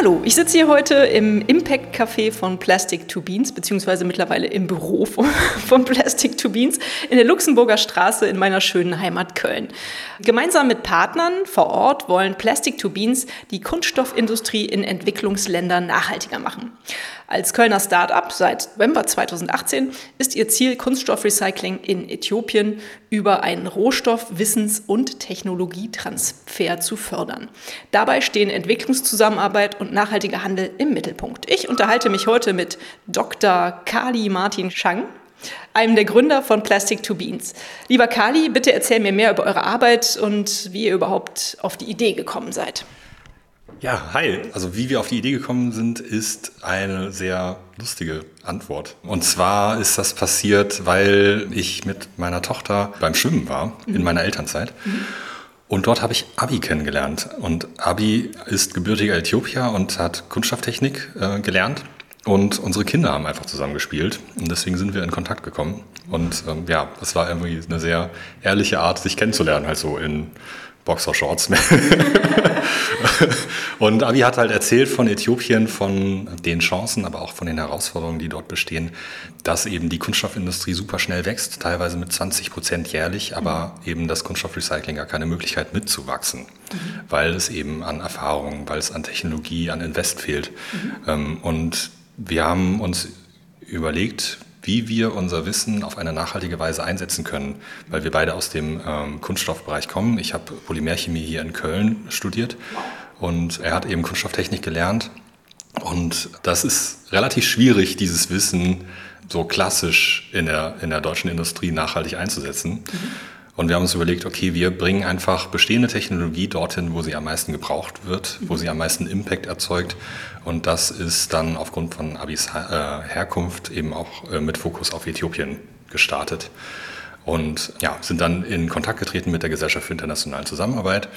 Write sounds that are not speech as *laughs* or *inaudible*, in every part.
Hallo, ich sitze hier heute im Impact Café von Plastic to Beans, beziehungsweise mittlerweile im Büro von, *laughs* von, Plastic to Beans in der Luxemburger Straße in meiner schönen Heimat Köln. Gemeinsam mit Partnern vor Ort wollen Plastic to Beans die Kunststoffindustrie in Entwicklungsländern nachhaltiger machen. Als Kölner Start-up seit November 2018 ist ihr Ziel, Kunststoffrecycling in Äthiopien über einen Rohstoff-, Wissens- und Technologietransfer zu fördern. Dabei stehen Entwicklungszusammenarbeit und nachhaltiger Handel im Mittelpunkt. Ich unterhalte mich heute mit Dr. Kali Martin Schang, einem der Gründer von Plastic to Beans. Lieber Kali, bitte erzähl mir mehr über eure Arbeit und wie ihr überhaupt auf die Idee gekommen seid. Ja, hi. Also wie wir auf die Idee gekommen sind, ist eine sehr lustige Antwort. Und zwar ist das passiert, weil ich mit meiner Tochter beim Schwimmen war, mhm. in meiner Elternzeit. Mhm. Und dort habe ich Abi kennengelernt. Und Abi ist gebürtiger Äthiopier und hat Kunststofftechnik äh, gelernt. Und unsere Kinder haben einfach zusammen gespielt. Und deswegen sind wir in Kontakt gekommen. Und ähm, ja, es war irgendwie eine sehr ehrliche Art, sich kennenzulernen, halt so in Boxershorts. *laughs* und Abi hat halt erzählt von Äthiopien, von den Chancen, aber auch von den Herausforderungen, die dort bestehen, dass eben die Kunststoffindustrie super schnell wächst, teilweise mit 20 Prozent jährlich, aber mhm. eben das Kunststoffrecycling gar keine Möglichkeit mitzuwachsen, mhm. weil es eben an Erfahrung, weil es an Technologie, an Invest fehlt. Mhm. Ähm, und wir haben uns überlegt, wie wir unser Wissen auf eine nachhaltige Weise einsetzen können, weil wir beide aus dem ähm, Kunststoffbereich kommen. Ich habe Polymerchemie hier in Köln studiert und er hat eben Kunststofftechnik gelernt. Und das ist relativ schwierig, dieses Wissen so klassisch in der, in der deutschen Industrie nachhaltig einzusetzen. Mhm. Und wir haben uns überlegt, okay, wir bringen einfach bestehende Technologie dorthin, wo sie am meisten gebraucht wird, wo sie am meisten Impact erzeugt. Und das ist dann aufgrund von Abis äh, Herkunft eben auch äh, mit Fokus auf Äthiopien gestartet. Und ja, sind dann in Kontakt getreten mit der Gesellschaft für internationale Zusammenarbeit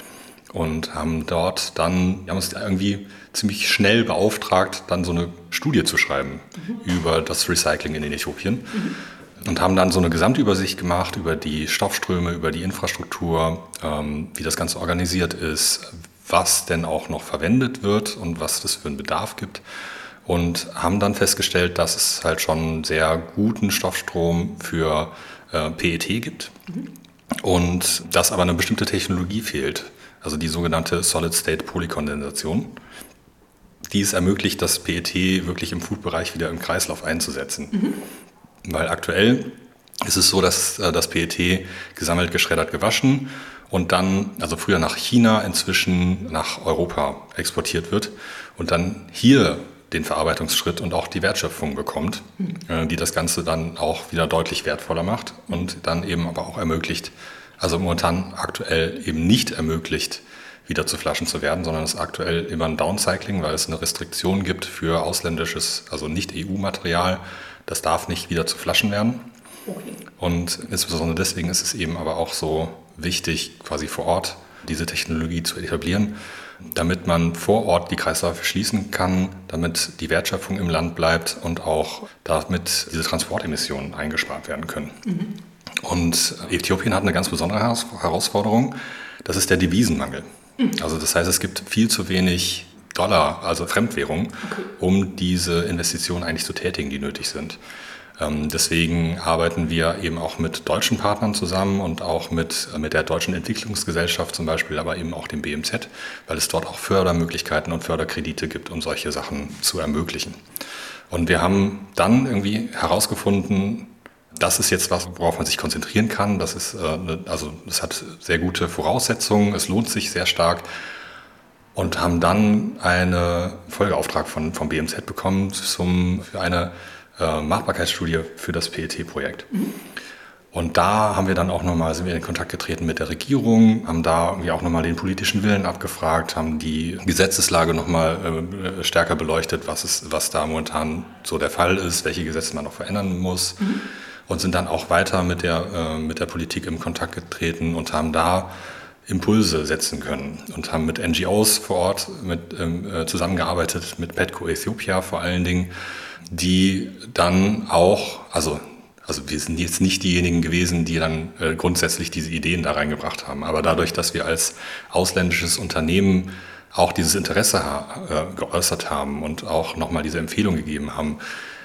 und haben dort dann, wir haben uns irgendwie ziemlich schnell beauftragt, dann so eine Studie zu schreiben mhm. über das Recycling in Äthiopien. Mhm und haben dann so eine Gesamtübersicht gemacht über die Stoffströme, über die Infrastruktur, ähm, wie das Ganze organisiert ist, was denn auch noch verwendet wird und was das für einen Bedarf gibt. Und haben dann festgestellt, dass es halt schon einen sehr guten Stoffstrom für äh, PET gibt mhm. und dass aber eine bestimmte Technologie fehlt, also die sogenannte Solid-State-Polykondensation die es ermöglicht, das PET wirklich im Food-Bereich wieder im Kreislauf einzusetzen. Mhm. Weil aktuell ist es so, dass äh, das PET gesammelt, geschreddert, gewaschen und dann, also früher nach China, inzwischen nach Europa exportiert wird und dann hier den Verarbeitungsschritt und auch die Wertschöpfung bekommt, mhm. die das Ganze dann auch wieder deutlich wertvoller macht und dann eben aber auch ermöglicht, also momentan aktuell eben nicht ermöglicht, wieder zu Flaschen zu werden, sondern es aktuell immer ein Downcycling, weil es eine Restriktion gibt für ausländisches, also nicht EU-Material, das darf nicht wieder zu Flaschen werden. Okay. Und insbesondere deswegen ist es eben aber auch so wichtig, quasi vor Ort diese Technologie zu etablieren, damit man vor Ort die Kreisläufe schließen kann, damit die Wertschöpfung im Land bleibt und auch damit diese Transportemissionen eingespart werden können. Mhm. Und Äthiopien hat eine ganz besondere Herausforderung, das ist der Devisenmangel. Mhm. Also das heißt, es gibt viel zu wenig Dollar, also Fremdwährung, okay. um diese Investitionen eigentlich zu tätigen, die nötig sind. Ähm, deswegen arbeiten wir eben auch mit deutschen Partnern zusammen und auch mit, mit der Deutschen Entwicklungsgesellschaft zum Beispiel, aber eben auch dem BMZ, weil es dort auch Fördermöglichkeiten und Förderkredite gibt, um solche Sachen zu ermöglichen. Und wir haben dann irgendwie herausgefunden, das ist jetzt was, worauf man sich konzentrieren kann. Das ist, äh, ne, also, es hat sehr gute Voraussetzungen. Es lohnt sich sehr stark und haben dann einen Folgeauftrag von, vom BMZ bekommen zum, für eine äh, Machbarkeitsstudie für das PET-Projekt. Mhm. Und da haben wir dann auch nochmal, sind wir in Kontakt getreten mit der Regierung, haben da irgendwie auch nochmal den politischen Willen abgefragt, haben die Gesetzeslage nochmal äh, stärker beleuchtet, was, ist, was da momentan so der Fall ist, welche Gesetze man noch verändern muss. Mhm. Und sind dann auch weiter mit der, äh, mit der Politik in Kontakt getreten und haben da Impulse setzen können und haben mit NGOs vor Ort mit, ähm, äh, zusammengearbeitet, mit Petco Ethiopia vor allen Dingen, die dann auch, also also wir sind jetzt nicht diejenigen gewesen, die dann äh, grundsätzlich diese Ideen da reingebracht haben. Aber dadurch, dass wir als ausländisches Unternehmen auch dieses Interesse äh, geäußert haben und auch nochmal diese Empfehlung gegeben haben,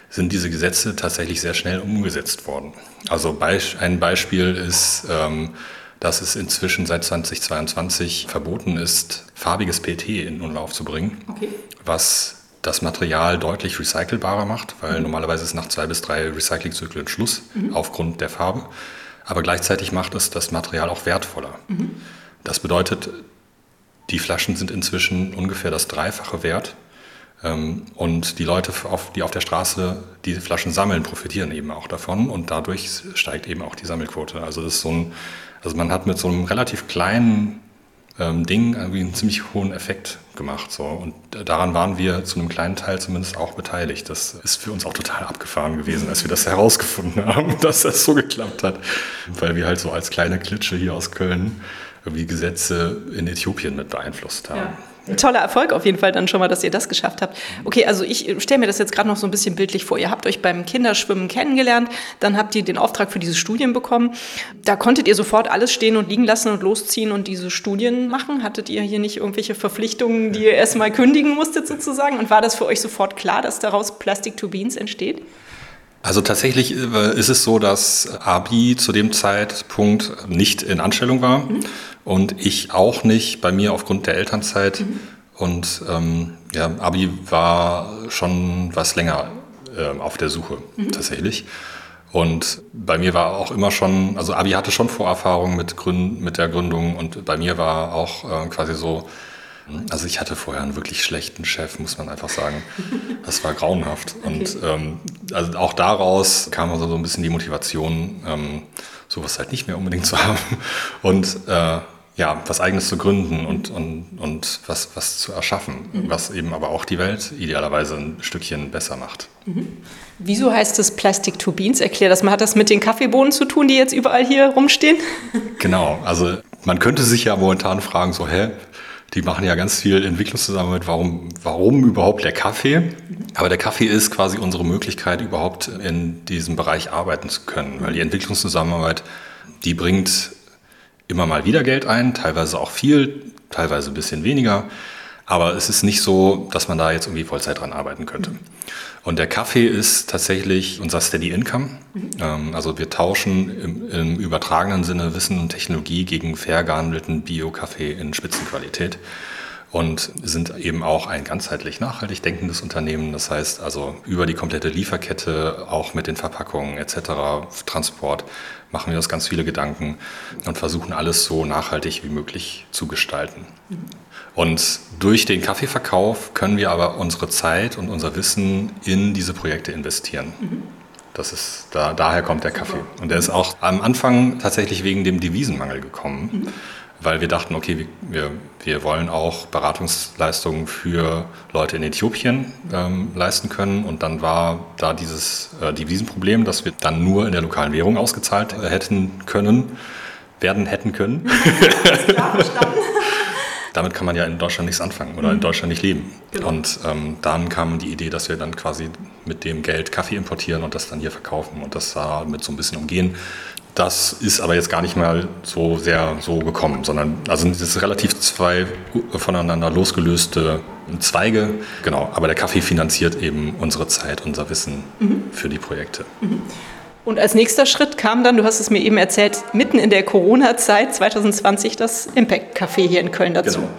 sind diese Gesetze tatsächlich sehr schnell umgesetzt worden. Also ein Beispiel ist, ähm, dass es inzwischen seit 2022 verboten ist, farbiges PT in Umlauf zu bringen, okay. was das Material deutlich recycelbarer macht, weil mhm. normalerweise ist nach zwei bis drei Recyclingzyklen Schluss mhm. aufgrund der Farbe. Aber gleichzeitig macht es das Material auch wertvoller. Mhm. Das bedeutet, die Flaschen sind inzwischen ungefähr das Dreifache wert. Ähm, und die Leute, die auf der Straße diese Flaschen sammeln, profitieren eben auch davon. Und dadurch steigt eben auch die Sammelquote. Also, das ist so ein, also man hat mit so einem relativ kleinen ähm, Ding irgendwie einen ziemlich hohen Effekt gemacht. So. Und daran waren wir zu einem kleinen Teil zumindest auch beteiligt. Das ist für uns auch total abgefahren gewesen, als wir das *laughs* herausgefunden haben, dass das so geklappt hat. Weil wir halt so als kleine Klitsche hier aus Köln irgendwie Gesetze in Äthiopien mit beeinflusst haben. Ja toller Erfolg auf jeden Fall dann schon mal, dass ihr das geschafft habt. Okay, also ich stelle mir das jetzt gerade noch so ein bisschen bildlich vor. Ihr habt euch beim Kinderschwimmen kennengelernt, dann habt ihr den Auftrag für diese Studien bekommen. Da konntet ihr sofort alles stehen und liegen lassen und losziehen und diese Studien machen. Hattet ihr hier nicht irgendwelche Verpflichtungen, die ihr erstmal kündigen musstet sozusagen? Und war das für euch sofort klar, dass daraus Plastic to Beans entsteht? Also tatsächlich äh, ist es so, dass Abi zu dem Zeitpunkt nicht in Anstellung war. Mhm und ich auch nicht, bei mir aufgrund der Elternzeit. Mhm. Und ähm, ja, Abi war schon was länger äh, auf der Suche mhm. tatsächlich. Und bei mir war auch immer schon, also Abi hatte schon Vorerfahrung mit, Gründ, mit der Gründung und bei mir war auch äh, quasi so, also ich hatte vorher einen wirklich schlechten Chef, muss man einfach sagen. *laughs* Das war grauenhaft. Okay. Und ähm, also auch daraus kam also so ein bisschen die Motivation, ähm, sowas halt nicht mehr unbedingt zu *laughs* haben. Und äh, ja, was Eigenes zu gründen und, und, und was, was zu erschaffen, mhm. was eben aber auch die Welt idealerweise ein Stückchen besser macht. Mhm. Wieso heißt es Plastic to Beans? Erklär das mal. Hat das mit den Kaffeebohnen zu tun, die jetzt überall hier rumstehen? Genau, also man könnte sich ja momentan fragen, so, hä, die machen ja ganz viel Entwicklungszusammenarbeit, warum, warum überhaupt der Kaffee? Aber der Kaffee ist quasi unsere Möglichkeit, überhaupt in diesem Bereich arbeiten zu können, weil die Entwicklungszusammenarbeit, die bringt immer mal wieder Geld ein, teilweise auch viel, teilweise ein bisschen weniger. Aber es ist nicht so, dass man da jetzt irgendwie Vollzeit dran arbeiten könnte. Und der Kaffee ist tatsächlich unser Steady Income. Mhm. Also wir tauschen im, im, übertragenen Sinne Wissen und Technologie gegen fair gehandelten Bio-Kaffee in Spitzenqualität und sind eben auch ein ganzheitlich nachhaltig denkendes Unternehmen. Das heißt also über die komplette Lieferkette, auch mit den Verpackungen etc., Transport, machen wir uns ganz viele Gedanken und versuchen alles so nachhaltig wie möglich zu gestalten. Mhm. Und durch den Kaffeeverkauf können wir aber unsere Zeit und unser Wissen in diese Projekte investieren. Mhm. Das ist, da, daher kommt der Kaffee. Und der ist auch am Anfang tatsächlich wegen dem Devisenmangel gekommen. Mhm weil wir dachten, okay, wir, wir wollen auch Beratungsleistungen für Leute in Äthiopien ähm, leisten können. Und dann war da dieses äh, Devisenproblem, dass wir dann nur in der lokalen Währung ausgezahlt äh, hätten können, werden hätten können. Ja, verstanden. *laughs* Damit kann man ja in Deutschland nichts anfangen oder mhm. in Deutschland nicht leben. Genau. Und ähm, dann kam die Idee, dass wir dann quasi mit dem Geld Kaffee importieren und das dann hier verkaufen und das da mit so ein bisschen umgehen. Das ist aber jetzt gar nicht mal so sehr so gekommen, sondern also es ist relativ zwei voneinander losgelöste Zweige. Genau, aber der Kaffee finanziert eben unsere Zeit, unser Wissen mhm. für die Projekte. Mhm. Und als nächster Schritt kam dann, du hast es mir eben erzählt, mitten in der Corona-Zeit 2020 das Impact Café hier in Köln dazu. Genau.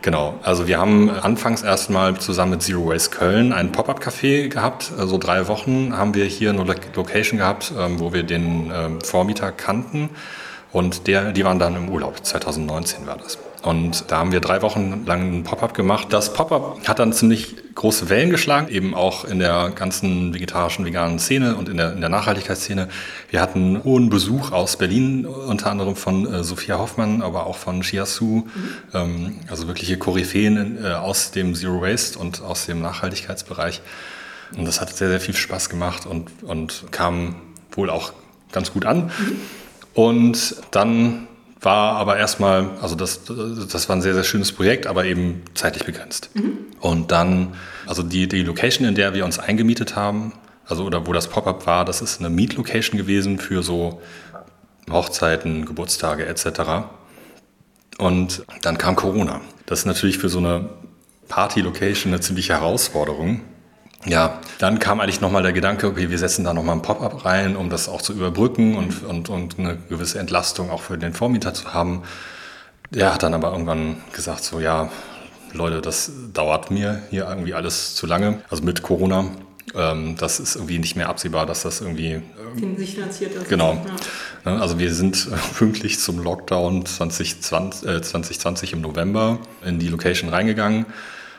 Genau, also wir haben anfangs erstmal zusammen mit Zero Waste Köln ein Pop-up-Café gehabt. So also drei Wochen haben wir hier eine Location gehabt, ähm, wo wir den ähm, Vormieter kannten und der, die waren dann im Urlaub. 2019 war das. Und da haben wir drei Wochen lang ein Pop-up gemacht. Das Pop-up hat dann ziemlich große Wellen geschlagen, eben auch in der ganzen vegetarischen, veganen Szene und in der, in der Nachhaltigkeitsszene. Wir hatten hohen Besuch aus Berlin, unter anderem von äh, Sophia Hoffmann, aber auch von Shiasu, mhm. ähm, also wirkliche Koryphäen äh, aus dem Zero Waste und aus dem Nachhaltigkeitsbereich. Und das hat sehr, sehr viel Spaß gemacht und, und kam wohl auch ganz gut an. Mhm. Und dann war aber erstmal, also das, das war ein sehr, sehr schönes Projekt, aber eben zeitlich begrenzt. Mhm. Und dann, also die, die Location, in der wir uns eingemietet haben, also oder wo das Pop-up war, das ist eine Meet-Location gewesen für so Hochzeiten, Geburtstage etc. Und dann kam Corona. Das ist natürlich für so eine Party-Location eine ziemliche Herausforderung. Ja, dann kam eigentlich nochmal der Gedanke, okay, wir setzen da nochmal ein Pop-up rein, um das auch zu überbrücken und, und, und eine gewisse Entlastung auch für den Vormieter zu haben. Der hat dann aber irgendwann gesagt, so ja, Leute, das dauert mir hier irgendwie alles zu lange, also mit Corona. Ähm, das ist irgendwie nicht mehr absehbar, dass das irgendwie ähm, sich finanziert ist. Genau. Ja. Ne, also wir sind pünktlich zum Lockdown 2020, äh, 2020 im November in die Location reingegangen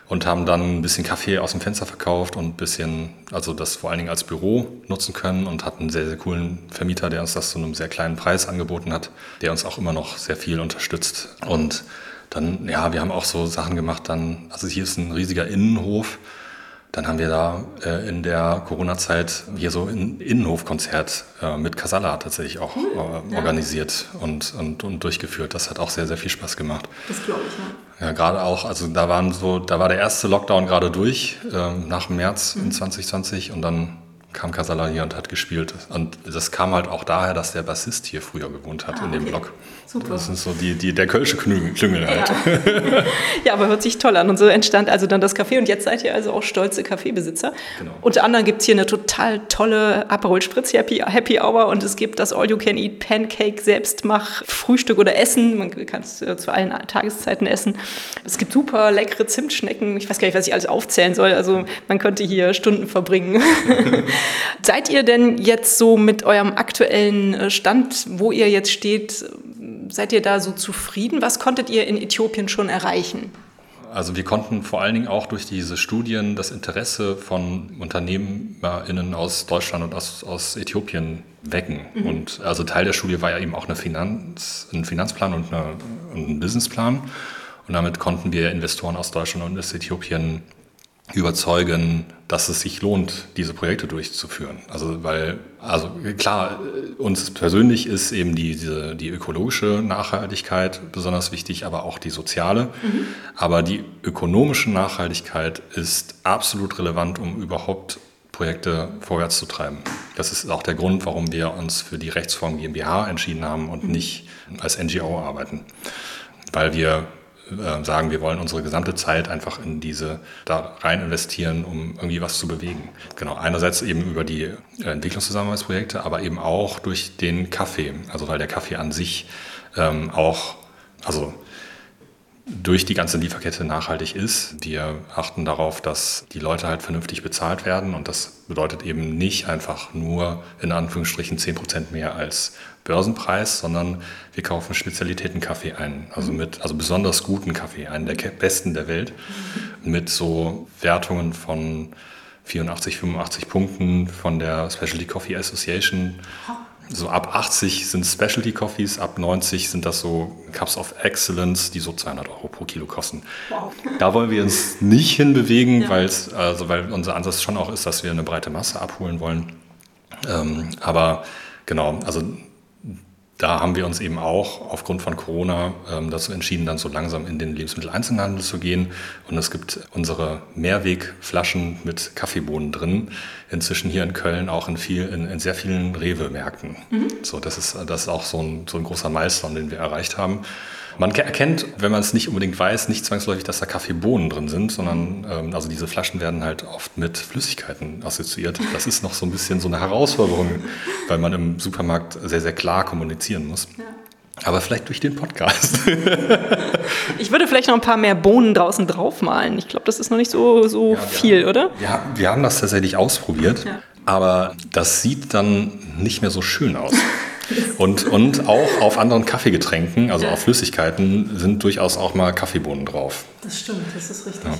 und haben dann ein bisschen Kaffee aus dem Fenster verkauft und ein bisschen, also das vor allen Dingen als Büro nutzen können und hatten einen sehr, sehr coolen Vermieter, der uns das zu einem sehr kleinen Preis angeboten hat, der uns auch immer noch sehr viel unterstützt. Und dann, ja, wir haben auch so Sachen gemacht, dann, also hier ist ein riesiger Innenhof dann haben wir da äh, in der Corona-Zeit hier so ein Innenhofkonzert äh, mit Casala tatsächlich auch cool, äh, organisiert und, und, und durchgeführt. Das hat auch sehr, sehr viel Spaß gemacht. Das glaube ich, ja. Ja, gerade auch, also da waren so, da war der erste Lockdown gerade durch, ähm, nach März mhm. in 2020 und dann kam Casala hier und hat gespielt. Und das kam halt auch daher, dass der Bassist hier früher gewohnt hat ah, in dem okay. Block. Super. Das ist so die, die, der kölsche Klüngel halt. Ja. *laughs* ja. aber hört sich toll an. Und so entstand also dann das Café. Und jetzt seid ihr also auch stolze Kaffeebesitzer. Genau. Unter anderem gibt es hier eine total tolle Aperol Spritz Happy, Happy Hour und es gibt das All-You-Can-Eat Pancake Selbstmach Frühstück oder Essen. Man kann es äh, zu allen Tageszeiten essen. Es gibt super leckere Zimtschnecken. Ich weiß gar nicht, was ich alles aufzählen soll. Also man könnte hier Stunden verbringen. *laughs* Seid ihr denn jetzt so mit eurem aktuellen äh, Stand, wo ihr jetzt steht, seid ihr da so zufrieden? Was konntet ihr in Äthiopien schon erreichen? Also wir konnten vor allen Dingen auch durch diese Studien das Interesse von UnternehmerInnen aus Deutschland und aus, aus Äthiopien wecken. Mhm. Und also Teil der Studie war ja eben auch eine Finanz, ein Finanzplan und, eine, und ein Businessplan. Und damit konnten wir Investoren aus Deutschland und aus Äthiopien überzeugen, dass es sich lohnt, diese Projekte durchzuführen. Also weil, also klar, uns persönlich ist eben die, diese, die ökologische Nachhaltigkeit besonders wichtig, aber auch die soziale. Mhm. Aber die ökonomische Nachhaltigkeit ist absolut relevant, um überhaupt Projekte vorwärts zu treiben. Das ist auch der Grund, warum wir uns für die Rechtsform GmbH entschieden haben und mhm. nicht als NGO arbeiten. Weil wir äh, sagen, wir wollen unsere gesamte Zeit einfach in diese da rein investieren, um irgendwie was zu bewegen. Genau, einerseits eben über die Entwicklungszusammenarbeitsprojekte, aber eben auch durch den Kaffee. Also weil der Kaffee an sich ähm, auch, also durch die ganze Lieferkette nachhaltig ist. Wir achten darauf, dass die Leute halt vernünftig bezahlt werden und das bedeutet eben nicht einfach nur in Anführungsstrichen 10% mehr als Börsenpreis, sondern wir kaufen Spezialitäten-Kaffee ein, also mhm. mit also besonders guten Kaffee, einen der besten der Welt, mit so Wertungen von 84, 85 Punkten von der Specialty Coffee Association. So ab 80 sind Specialty Coffees, ab 90 sind das so Cups of Excellence, die so 200 Euro pro Kilo kosten. Wow. Da wollen wir uns nicht hinbewegen, ja. also weil unser Ansatz schon auch ist, dass wir eine breite Masse abholen wollen. Ähm, aber genau, also da haben wir uns eben auch aufgrund von Corona ähm, dazu entschieden, dann so langsam in den Lebensmitteleinzelhandel zu gehen. Und es gibt unsere Mehrwegflaschen mit Kaffeebohnen drin, inzwischen hier in Köln auch in, viel, in, in sehr vielen Rewe-Märkten. Mhm. So, das ist, das ist auch so ein, so ein großer Milestone, den wir erreicht haben. Man erkennt, wenn man es nicht unbedingt weiß, nicht zwangsläufig, dass da Kaffeebohnen drin sind, sondern ähm, also diese Flaschen werden halt oft mit Flüssigkeiten assoziiert. Das ist noch so ein bisschen so eine Herausforderung, weil man im Supermarkt sehr, sehr klar kommunizieren muss. Ja. Aber vielleicht durch den Podcast. *laughs* ich würde vielleicht noch ein paar mehr Bohnen draußen draufmalen. Ich glaube, das ist noch nicht so, so ja, viel, haben, oder? Ja, wir haben das tatsächlich ausprobiert, ja. aber das sieht dann nicht mehr so schön aus. *laughs* Und, und auch auf anderen Kaffeegetränken, also auf Flüssigkeiten, sind durchaus auch mal Kaffeebohnen drauf. Das stimmt, das ist richtig. Ja.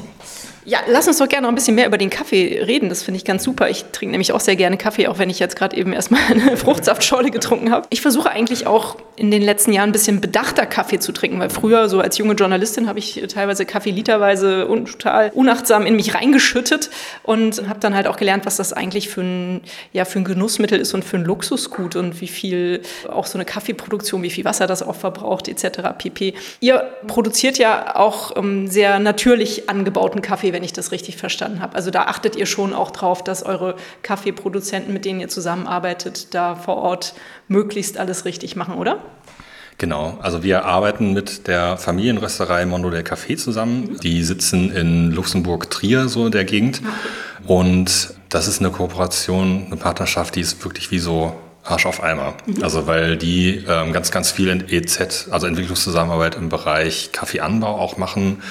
Ja, lass uns doch gerne noch ein bisschen mehr über den Kaffee reden. Das finde ich ganz super. Ich trinke nämlich auch sehr gerne Kaffee, auch wenn ich jetzt gerade eben erstmal *laughs* eine Fruchtsaftschorle getrunken habe. Ich versuche eigentlich auch in den letzten Jahren ein bisschen bedachter Kaffee zu trinken, weil früher, so als junge Journalistin, habe ich teilweise Kaffee literweise und total unachtsam in mich reingeschüttet und habe dann halt auch gelernt, was das eigentlich für ein, ja, für ein Genussmittel ist und für ein Luxusgut und wie viel auch so eine Kaffeeproduktion, wie viel Wasser das auch verbraucht, etc. pp. Ihr produziert ja auch ähm, sehr natürlich angebauten Kaffee wenn ich das richtig verstanden habe. Also da achtet ihr schon auch drauf, dass eure Kaffeeproduzenten, mit denen ihr zusammenarbeitet, da vor Ort möglichst alles richtig machen, oder? Genau, also wir arbeiten mit der Familienrösterei Mondo del Café zusammen. Die sitzen in Luxemburg-Trier, so in der Gegend. Und das ist eine Kooperation, eine Partnerschaft, die ist wirklich wie so Arsch auf Eimer. Mhm. Also weil die ähm, ganz, ganz viel in EZ, also Entwicklungszusammenarbeit im Bereich Kaffeeanbau auch machen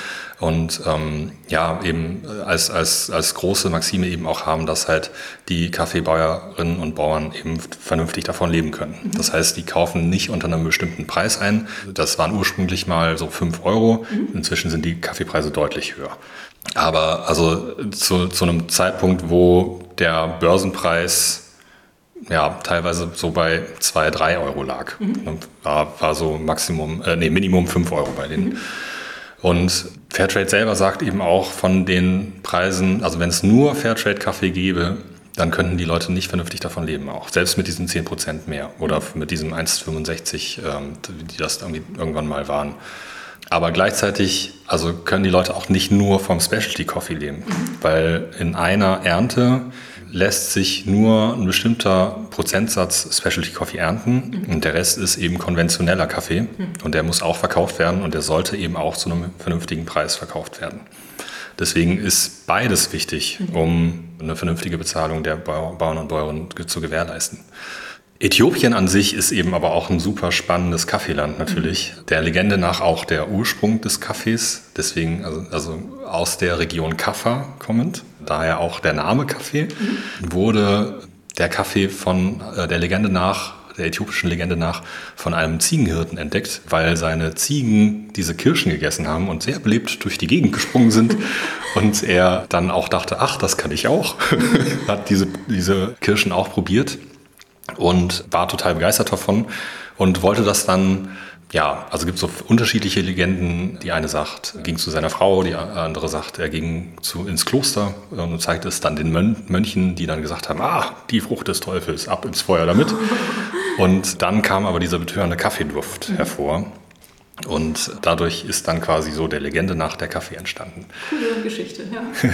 und ähm, ja, eben als, als, als große Maxime eben auch haben, dass halt die Kaffeebäuerinnen und Bauern eben vernünftig davon leben können. Mhm. Das heißt, die kaufen nicht unter einem bestimmten Preis ein. Das waren ursprünglich mal so fünf Euro. Mhm. Inzwischen sind die Kaffeepreise deutlich höher. Aber also zu, zu einem Zeitpunkt, wo der Börsenpreis ja, teilweise so bei zwei, drei Euro lag. Mhm. War, war so Maximum, äh, nee, Minimum fünf Euro bei denen. Mhm. Und Fairtrade selber sagt eben auch von den Preisen, also wenn es nur Fairtrade-Kaffee gäbe, dann könnten die Leute nicht vernünftig davon leben, auch selbst mit diesen 10 Prozent mehr oder mit diesem 1,65, ähm, die das irgendwie irgendwann mal waren. Aber gleichzeitig, also können die Leute auch nicht nur vom Specialty Coffee leben, mhm. weil in einer Ernte lässt sich nur ein bestimmter Prozentsatz Specialty Coffee ernten mhm. und der Rest ist eben konventioneller Kaffee mhm. und der muss auch verkauft werden und der sollte eben auch zu einem vernünftigen Preis verkauft werden. Deswegen ist beides wichtig, mhm. um eine vernünftige Bezahlung der Bauern und Bäuerinnen zu gewährleisten. Äthiopien an sich ist eben aber auch ein super spannendes Kaffeeland natürlich. Mhm. Der Legende nach auch der Ursprung des Kaffees, deswegen also, also aus der Region Kaffa kommend, daher auch der Name Kaffee, wurde der Kaffee von äh, der Legende nach der äthiopischen Legende nach von einem Ziegenhirten entdeckt, weil seine Ziegen diese Kirschen gegessen haben und sehr belebt durch die Gegend gesprungen sind. *laughs* und er dann auch dachte, ach, das kann ich auch. *laughs* Hat diese, diese Kirschen auch probiert und war total begeistert davon und wollte das dann ja, also gibt es so unterschiedliche Legenden. Die eine sagt, er ging zu seiner Frau, die andere sagt, er ging zu, ins Kloster und zeigte es dann den Mönchen, die dann gesagt haben, ah, die Frucht des Teufels, ab ins Feuer damit. *laughs* Und dann kam aber dieser betörende Kaffeeduft mhm. hervor. Und dadurch ist dann quasi so der Legende nach der Kaffee entstanden. Coole Geschichte, ja. *laughs*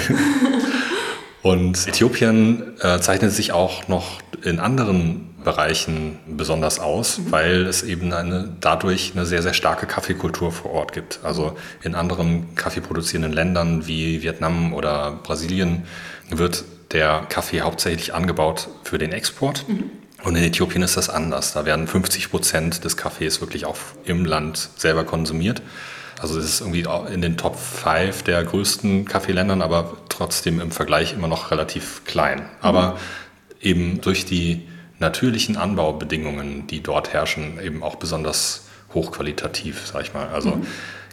Und Äthiopien äh, zeichnet sich auch noch in anderen Bereichen besonders aus, mhm. weil es eben eine, dadurch eine sehr, sehr starke Kaffeekultur vor Ort gibt. Also in anderen kaffeeproduzierenden Ländern wie Vietnam oder Brasilien wird der Kaffee hauptsächlich angebaut für den Export. Mhm. Und in Äthiopien ist das anders. Da werden 50 Prozent des Kaffees wirklich auch im Land selber konsumiert. Also es ist irgendwie in den Top 5 der größten Kaffeeländern, aber trotzdem im Vergleich immer noch relativ klein. Aber mhm. eben durch die natürlichen Anbaubedingungen, die dort herrschen, eben auch besonders hochqualitativ, sag ich mal. Also mhm.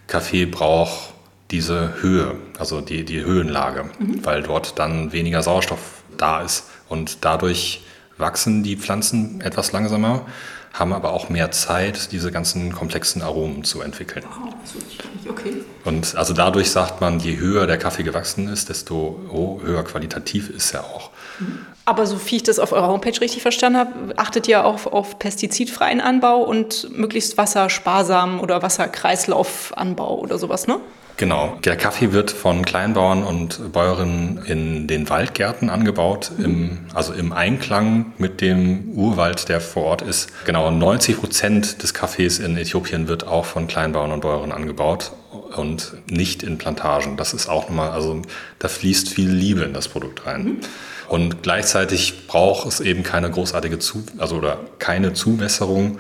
Kaffee braucht diese Höhe, also die, die Höhenlage, mhm. weil dort dann weniger Sauerstoff da ist. Und dadurch wachsen die Pflanzen etwas langsamer haben aber auch mehr Zeit, diese ganzen komplexen Aromen zu entwickeln. Oh, okay. Und also dadurch sagt man, je höher der Kaffee gewachsen ist, desto höher qualitativ ist er auch. Aber so wie ich das auf eurer Homepage richtig verstanden habe, achtet ihr auch auf pestizidfreien Anbau und möglichst wassersparsamen oder Wasserkreislaufanbau oder sowas, ne? Genau. Der Kaffee wird von Kleinbauern und Bäuerinnen in den Waldgärten angebaut, im, also im Einklang mit dem Urwald, der vor Ort ist. Genau, 90 Prozent des Kaffees in Äthiopien wird auch von Kleinbauern und Bäuerinnen angebaut und nicht in Plantagen. Das ist auch nochmal, also da fließt viel Liebe in das Produkt rein. Mhm. Und gleichzeitig braucht es eben keine großartige Zu also oder keine Zuwässerung,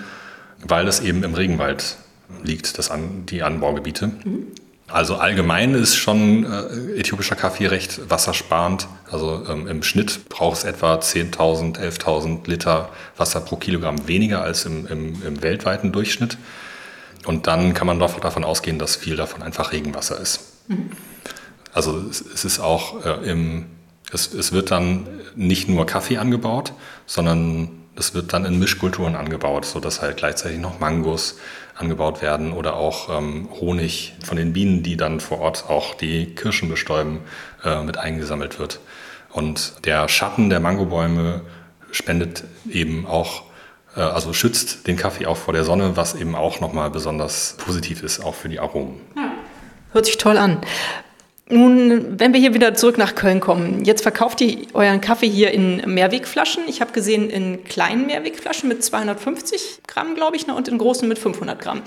weil es eben im Regenwald liegt, das an, die Anbaugebiete. Mhm. Also allgemein ist schon äh, äthiopischer Kaffee recht wassersparend. Also ähm, im Schnitt braucht es etwa 10.000, 11.000 Liter Wasser pro Kilogramm weniger als im, im, im weltweiten Durchschnitt. Und dann kann man davon ausgehen, dass viel davon einfach Regenwasser ist. Mhm. Also es, es, ist auch äh, im, es, es wird dann nicht nur Kaffee angebaut, sondern es wird dann in Mischkulturen angebaut, sodass halt gleichzeitig noch Mangos angebaut werden oder auch ähm, Honig von den Bienen, die dann vor Ort auch die Kirschen bestäuben, äh, mit eingesammelt wird. Und der Schatten der Mangobäume spendet eben auch, äh, also schützt den Kaffee auch vor der Sonne, was eben auch nochmal besonders positiv ist, auch für die Aromen. Ja. Hört sich toll an. Nun, wenn wir hier wieder zurück nach Köln kommen, jetzt verkauft ihr euren Kaffee hier in Mehrwegflaschen. Ich habe gesehen, in kleinen Mehrwegflaschen mit 250 Gramm, glaube ich, ne, und in großen mit 500 Gramm.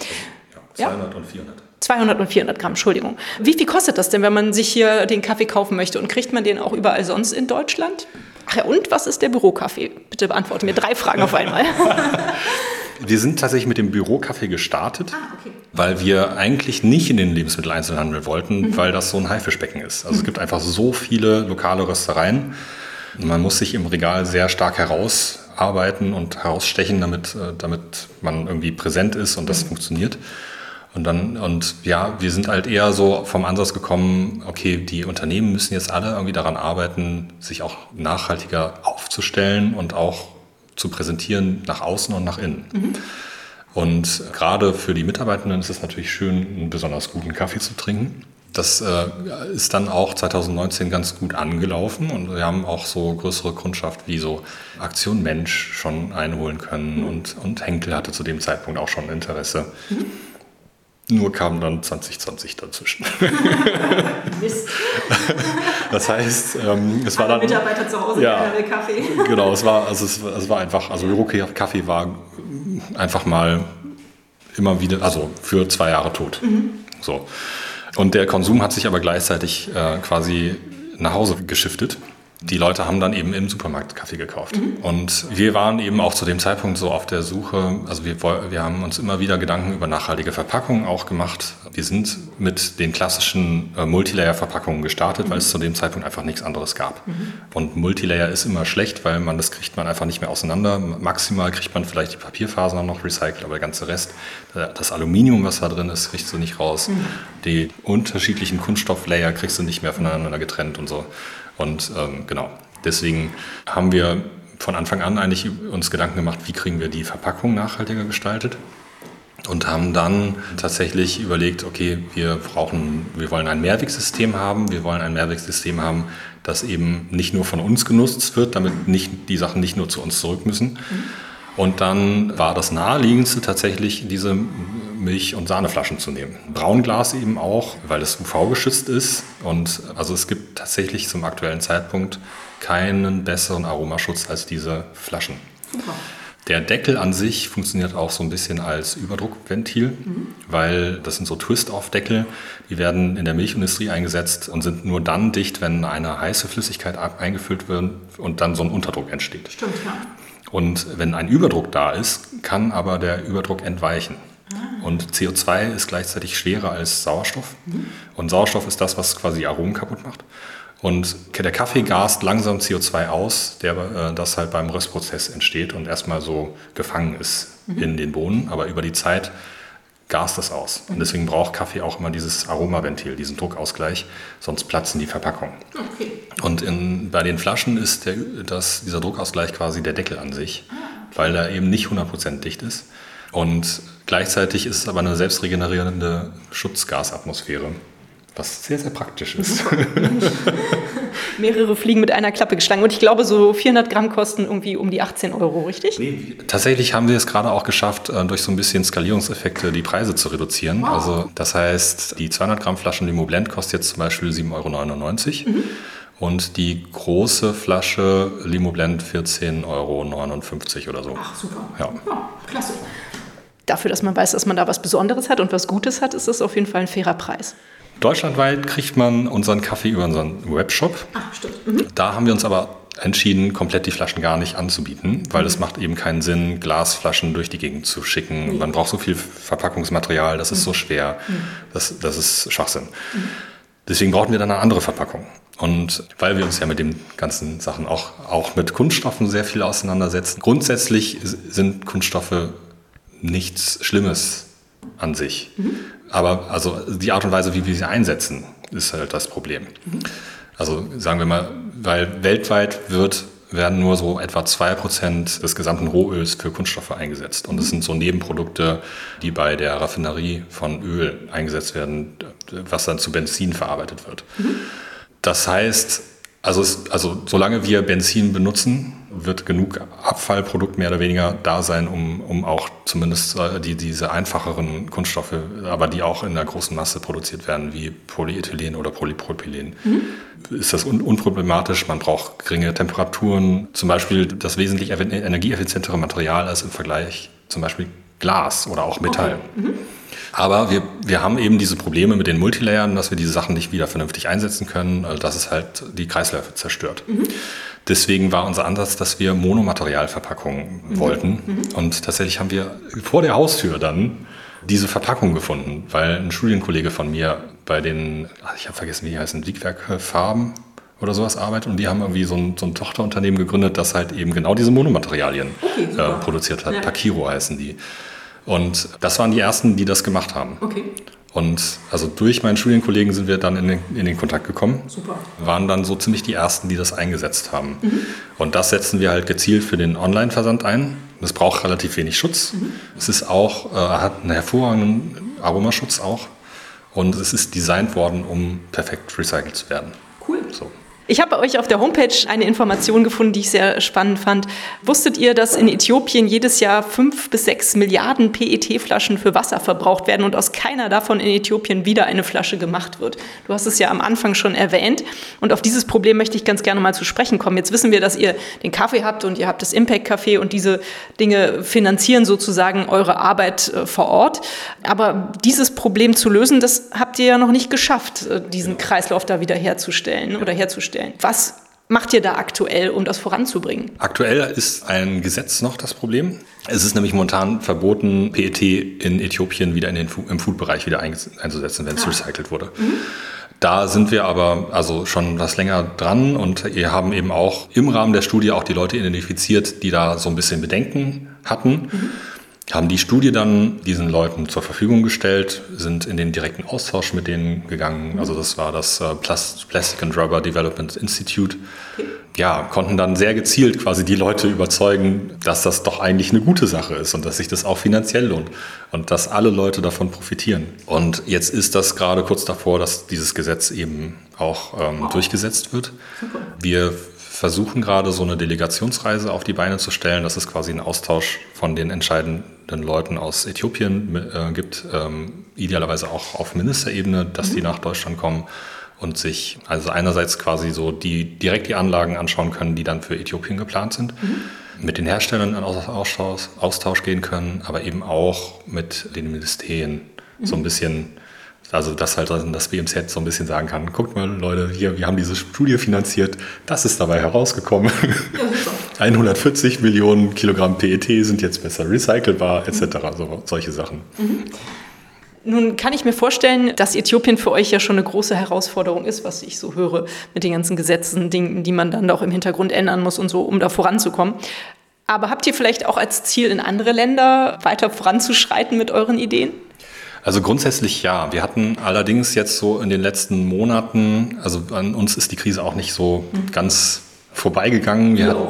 Ja, 200 ja? und 400. 200 und 400 Gramm, Entschuldigung. Wie viel kostet das denn, wenn man sich hier den Kaffee kaufen möchte? Und kriegt man den auch überall sonst in Deutschland? Ach ja, und was ist der Bürokaffee? Bitte beantworte mir drei Fragen auf einmal. *laughs* *laughs* Wir sind tatsächlich mit dem Bürokaffee gestartet, ah, okay. weil wir eigentlich nicht in den Lebensmitteleinzelhandel wollten, mhm. weil das so ein Haifischbecken ist. Also mhm. es gibt einfach so viele lokale Röstereien. Man muss sich im Regal sehr stark herausarbeiten und herausstechen, damit, äh, damit man irgendwie präsent ist und das mhm. funktioniert. Und dann, und ja, wir sind halt eher so vom Ansatz gekommen, okay, die Unternehmen müssen jetzt alle irgendwie daran arbeiten, sich auch nachhaltiger aufzustellen und auch zu präsentieren nach außen und nach innen. Mhm. Und gerade für die Mitarbeitenden ist es natürlich schön, einen besonders guten Kaffee zu trinken. Das äh, ist dann auch 2019 ganz gut angelaufen und wir haben auch so größere Kundschaft wie so Aktion Mensch schon einholen können mhm. und, und Henkel hatte zu dem Zeitpunkt auch schon Interesse. Mhm. Nur kam dann 2020 dazwischen. *laughs* *laughs* *laughs* Das heißt, ähm, es war dann. Mitarbeiter zu Hause, ja, Kaffee. *laughs* Genau, es war, also es, es war einfach, also Euroke Kaffee war einfach mal immer wieder, also für zwei Jahre tot. Mhm. So. Und der Konsum hat sich aber gleichzeitig äh, quasi nach Hause geschiftet die Leute haben dann eben im Supermarkt Kaffee gekauft. Mhm. Und wir waren eben auch zu dem Zeitpunkt so auf der Suche, also wir, wir haben uns immer wieder Gedanken über nachhaltige Verpackungen auch gemacht. Wir sind mit den klassischen äh, Multilayer-Verpackungen gestartet, mhm. weil es zu dem Zeitpunkt einfach nichts anderes gab. Mhm. Und Multilayer ist immer schlecht, weil man das kriegt man einfach nicht mehr auseinander. Maximal kriegt man vielleicht die Papierfasern noch recycelt, aber der ganze Rest, äh, das Aluminium, was da drin ist, kriegst du nicht raus. Mhm. Die unterschiedlichen Kunststofflayer kriegst du nicht mehr voneinander getrennt und so. Und ähm, genau, deswegen haben wir von Anfang an eigentlich uns Gedanken gemacht, wie kriegen wir die Verpackung nachhaltiger gestaltet und haben dann tatsächlich überlegt, okay, wir brauchen, wir wollen ein Mehrwegsystem haben, wir wollen ein Mehrwegsystem haben, das eben nicht nur von uns genutzt wird, damit nicht, die Sachen nicht nur zu uns zurück müssen. Mhm. Und dann war das naheliegendste tatsächlich diese Milch- und Sahneflaschen zu nehmen. Braunglas eben auch, weil es UV-geschützt ist. Und also es gibt tatsächlich zum aktuellen Zeitpunkt keinen besseren Aromaschutz als diese Flaschen. Super. Der Deckel an sich funktioniert auch so ein bisschen als Überdruckventil, mhm. weil das sind so Twist-Off-Deckel, die werden in der Milchindustrie eingesetzt und sind nur dann dicht, wenn eine heiße Flüssigkeit eingefüllt wird und dann so ein Unterdruck entsteht. Stimmt, ja. Und wenn ein Überdruck da ist, kann aber der Überdruck entweichen. Und CO2 ist gleichzeitig schwerer als Sauerstoff. Mhm. Und Sauerstoff ist das, was quasi Aromen kaputt macht. Und der Kaffee gast langsam CO2 aus, der äh, das halt beim Röstprozess entsteht und erstmal so gefangen ist mhm. in den Bohnen. Aber über die Zeit gast das aus. Und deswegen braucht Kaffee auch immer dieses Aromaventil, diesen Druckausgleich, sonst platzen die Verpackungen. Okay. Und in, bei den Flaschen ist der, das, dieser Druckausgleich quasi der Deckel an sich, ah, okay. weil er eben nicht 100% dicht ist. Und gleichzeitig ist es aber eine selbstregenerierende Schutzgasatmosphäre, was sehr, sehr praktisch ist. *laughs* Mehrere Fliegen mit einer Klappe geschlagen. Und ich glaube, so 400 Gramm kosten irgendwie um die 18 Euro, richtig? Nee, tatsächlich haben wir es gerade auch geschafft, äh, durch so ein bisschen Skalierungseffekte die Preise zu reduzieren. Wow. Also das heißt, die 200 Gramm Flaschen Limo Blend kostet jetzt zum Beispiel 7,99 Euro. Mhm. Und die große Flasche Limo Blend 14,59 Euro oder so. Ach, super. Ja, ja klasse dafür, dass man weiß, dass man da was Besonderes hat und was Gutes hat, ist das auf jeden Fall ein fairer Preis. Deutschlandweit kriegt man unseren Kaffee über unseren Webshop. Ach, stimmt. Mhm. Da haben wir uns aber entschieden, komplett die Flaschen gar nicht anzubieten, weil mhm. es macht eben keinen Sinn, Glasflaschen durch die Gegend zu schicken. Mhm. Man braucht so viel Verpackungsmaterial, das ist mhm. so schwer. Mhm. Das, das ist Schwachsinn. Mhm. Deswegen brauchten wir dann eine andere Verpackung. Und weil wir uns ja mit den ganzen Sachen auch, auch mit Kunststoffen sehr viel auseinandersetzen, grundsätzlich sind Kunststoffe nichts Schlimmes an sich. Mhm. Aber also die Art und Weise, wie wir sie einsetzen, ist halt das Problem. Mhm. Also sagen wir mal, weil weltweit wird werden nur so etwa zwei Prozent des gesamten Rohöls für Kunststoffe eingesetzt. Und es sind so Nebenprodukte, die bei der Raffinerie von Öl eingesetzt werden, was dann zu Benzin verarbeitet wird. Mhm. Das heißt, also, also solange wir Benzin benutzen, wird genug Abfallprodukt mehr oder weniger da sein, um, um auch zumindest äh, die, diese einfacheren Kunststoffe, aber die auch in der großen Masse produziert werden, wie Polyethylen oder Polypropylen. Mhm. Ist das un unproblematisch? Man braucht geringe Temperaturen, zum Beispiel das wesentlich energieeffizientere Material als im Vergleich zum Beispiel Glas oder auch Metall. Okay. Mhm. Aber wir, wir haben eben diese Probleme mit den Multilayern, dass wir diese Sachen nicht wieder vernünftig einsetzen können, also dass es halt die Kreisläufe zerstört. Mhm. Deswegen war unser Ansatz, dass wir Monomaterialverpackungen mhm. wollten. Mhm. Und tatsächlich haben wir vor der Haustür dann diese Verpackung gefunden, weil ein Studienkollege von mir bei den, ich habe vergessen, wie die heißen, Wiegwerk Farben oder sowas arbeitet und die haben irgendwie so ein, so ein Tochterunternehmen gegründet, das halt eben genau diese Monomaterialien okay, äh, produziert hat. Ja. Takiro heißen die. Und das waren die ersten, die das gemacht haben. Okay. Und also durch meinen Studienkollegen sind wir dann in den, in den Kontakt gekommen. Super. Waren dann so ziemlich die ersten, die das eingesetzt haben. Mhm. Und das setzen wir halt gezielt für den Online-Versand ein. Das braucht relativ wenig Schutz. Mhm. Es ist auch, äh, hat einen hervorragenden Aromaschutz auch. Und es ist designt worden, um perfekt recycelt zu werden. Cool. So. Ich habe bei euch auf der Homepage eine Information gefunden, die ich sehr spannend fand. Wusstet ihr, dass in Äthiopien jedes Jahr fünf bis sechs Milliarden PET-Flaschen für Wasser verbraucht werden und aus keiner davon in Äthiopien wieder eine Flasche gemacht wird? Du hast es ja am Anfang schon erwähnt. Und auf dieses Problem möchte ich ganz gerne mal zu sprechen kommen. Jetzt wissen wir, dass ihr den Kaffee habt und ihr habt das Impact Café und diese Dinge finanzieren sozusagen eure Arbeit äh, vor Ort. Aber dieses Problem zu lösen, das habt ihr ja noch nicht geschafft, äh, diesen Kreislauf da wieder herzustellen oder herzustellen stellen. Was macht ihr da aktuell, um das voranzubringen? Aktuell ist ein Gesetz noch das Problem. Es ist nämlich momentan verboten, PET in Äthiopien wieder in den, im Food-Bereich wieder einzusetzen, wenn es ah. recycelt wurde. Mhm. Da sind wir aber also schon was länger dran und wir haben eben auch im Rahmen der Studie auch die Leute identifiziert, die da so ein bisschen Bedenken hatten. Mhm haben die Studie dann diesen Leuten zur Verfügung gestellt, sind in den direkten Austausch mit denen gegangen. Also das war das äh, Plastic and Rubber Development Institute. Ja, konnten dann sehr gezielt quasi die Leute überzeugen, dass das doch eigentlich eine gute Sache ist und dass sich das auch finanziell lohnt und dass alle Leute davon profitieren. Und jetzt ist das gerade kurz davor, dass dieses Gesetz eben auch ähm, durchgesetzt wird. Wir versuchen gerade so eine Delegationsreise auf die Beine zu stellen. Das ist quasi ein Austausch von den entscheidenden Leuten aus Äthiopien äh, gibt, ähm, idealerweise auch auf Ministerebene, dass mhm. die nach Deutschland kommen und sich also einerseits quasi so die direkt die Anlagen anschauen können, die dann für Äthiopien geplant sind, mhm. mit den Herstellern in Austausch, Austausch, gehen können, aber eben auch mit den Ministerien mhm. so ein bisschen also dass halt das BMZ so ein bisschen sagen kann, guckt mal Leute, hier, wir haben diese Studie finanziert, das ist dabei herausgekommen. Ja, *laughs* 140 Millionen Kilogramm PET sind jetzt besser recycelbar, etc. Mhm. So, solche Sachen. Mhm. Nun kann ich mir vorstellen, dass Äthiopien für euch ja schon eine große Herausforderung ist, was ich so höre mit den ganzen Gesetzen, Dingen, die man dann auch im Hintergrund ändern muss und so, um da voranzukommen. Aber habt ihr vielleicht auch als Ziel, in andere Länder weiter voranzuschreiten mit euren Ideen? Also grundsätzlich ja. Wir hatten allerdings jetzt so in den letzten Monaten, also an uns ist die Krise auch nicht so mhm. ganz vorbeigegangen. Wir hatten,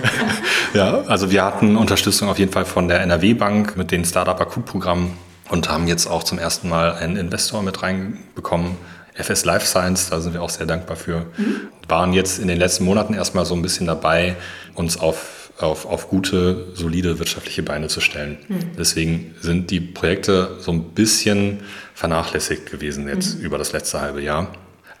*laughs* ja, also wir hatten Unterstützung auf jeden Fall von der NRW Bank mit den Startup Akutprogrammen und haben jetzt auch zum ersten Mal einen Investor mit reinbekommen. FS Life Science, da sind wir auch sehr dankbar für. Mhm. Waren jetzt in den letzten Monaten erstmal so ein bisschen dabei, uns auf auf, auf gute, solide wirtschaftliche Beine zu stellen. Mhm. Deswegen sind die Projekte so ein bisschen vernachlässigt gewesen jetzt mhm. über das letzte halbe Jahr.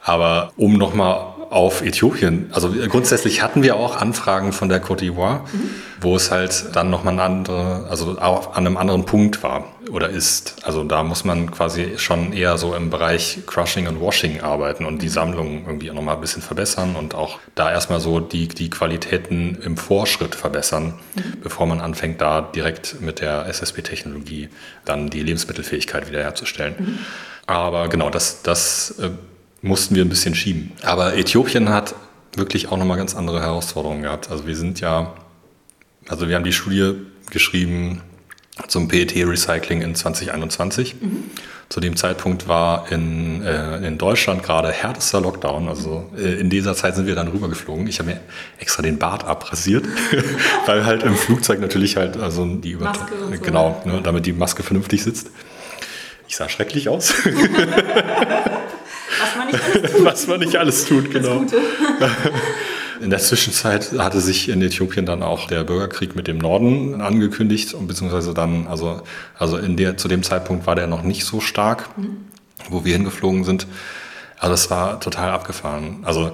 Aber um nochmal auf Äthiopien. Also grundsätzlich hatten wir auch Anfragen von der Côte d'Ivoire, mhm. wo es halt dann nochmal ein andere, also auch an einem anderen Punkt war oder ist. Also da muss man quasi schon eher so im Bereich Crushing und Washing arbeiten und die Sammlung irgendwie nochmal ein bisschen verbessern und auch da erstmal so die, die Qualitäten im Vorschritt verbessern, mhm. bevor man anfängt, da direkt mit der SSB-Technologie dann die Lebensmittelfähigkeit wiederherzustellen. Mhm. Aber genau, das, das äh, mussten wir ein bisschen schieben. Aber Äthiopien hat wirklich auch nochmal ganz andere Herausforderungen gehabt. Also wir sind ja, also wir haben die Studie geschrieben zum PET-Recycling in 2021. Mhm. Zu dem Zeitpunkt war in, äh, in Deutschland gerade härtester Lockdown. Also äh, in dieser Zeit sind wir dann rübergeflogen. Ich habe mir extra den Bart abrasiert, *laughs* weil halt im Flugzeug natürlich halt also die Über Maske so. genau, ne, damit die Maske vernünftig sitzt. Ich sah schrecklich aus. *laughs* Was man nicht *laughs* alles tut. Was man nicht alles tut, genau. *laughs* In der Zwischenzeit hatte sich in Äthiopien dann auch der Bürgerkrieg mit dem Norden angekündigt, beziehungsweise dann, also, also in der, zu dem Zeitpunkt war der noch nicht so stark, mhm. wo wir hingeflogen sind. Also es war total abgefahren. Also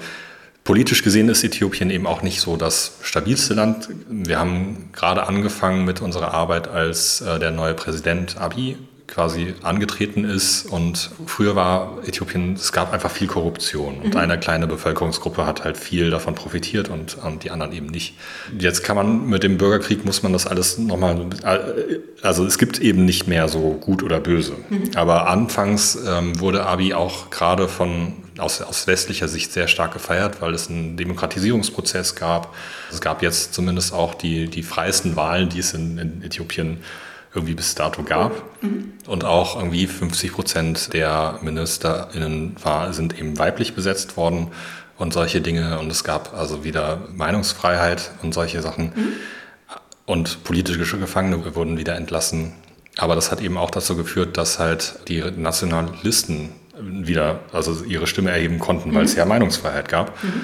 politisch gesehen ist Äthiopien eben auch nicht so das stabilste Land. Wir haben gerade angefangen mit unserer Arbeit, als äh, der neue Präsident Abiy quasi angetreten ist. Und früher war Äthiopien, es gab einfach viel Korruption. Und mhm. eine kleine Bevölkerungsgruppe hat halt viel davon profitiert und, und die anderen eben nicht. Jetzt kann man mit dem Bürgerkrieg, muss man das alles nochmal, also es gibt eben nicht mehr so gut oder böse. Mhm. Aber anfangs ähm, wurde Abi auch gerade von aus, aus westlicher Sicht sehr stark gefeiert, weil es einen Demokratisierungsprozess gab. Es gab jetzt zumindest auch die, die freiesten Wahlen, die es in, in Äthiopien irgendwie bis dato gab. Mhm. Und auch irgendwie 50 Prozent der MinisterInnen war, sind eben weiblich besetzt worden und solche Dinge. Und es gab also wieder Meinungsfreiheit und solche Sachen. Mhm. Und politische Gefangene wurden wieder entlassen. Aber das hat eben auch dazu geführt, dass halt die Nationalisten wieder also ihre Stimme erheben konnten, mhm. weil es ja Meinungsfreiheit gab. Mhm.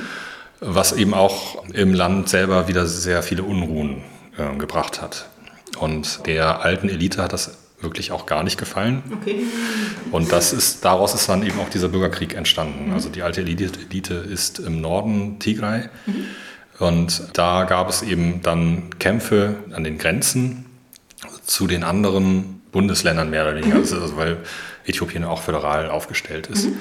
Was eben auch im Land selber wieder sehr viele Unruhen äh, gebracht hat. Und der alten Elite hat das wirklich auch gar nicht gefallen. Okay. Und das ist, daraus ist dann eben auch dieser Bürgerkrieg entstanden. Mhm. Also die alte Elite, ist im Norden Tigray. Mhm. Und da gab es eben dann Kämpfe an den Grenzen zu den anderen Bundesländern mehr oder weniger, mhm. also, weil Äthiopien auch föderal aufgestellt ist. Mhm.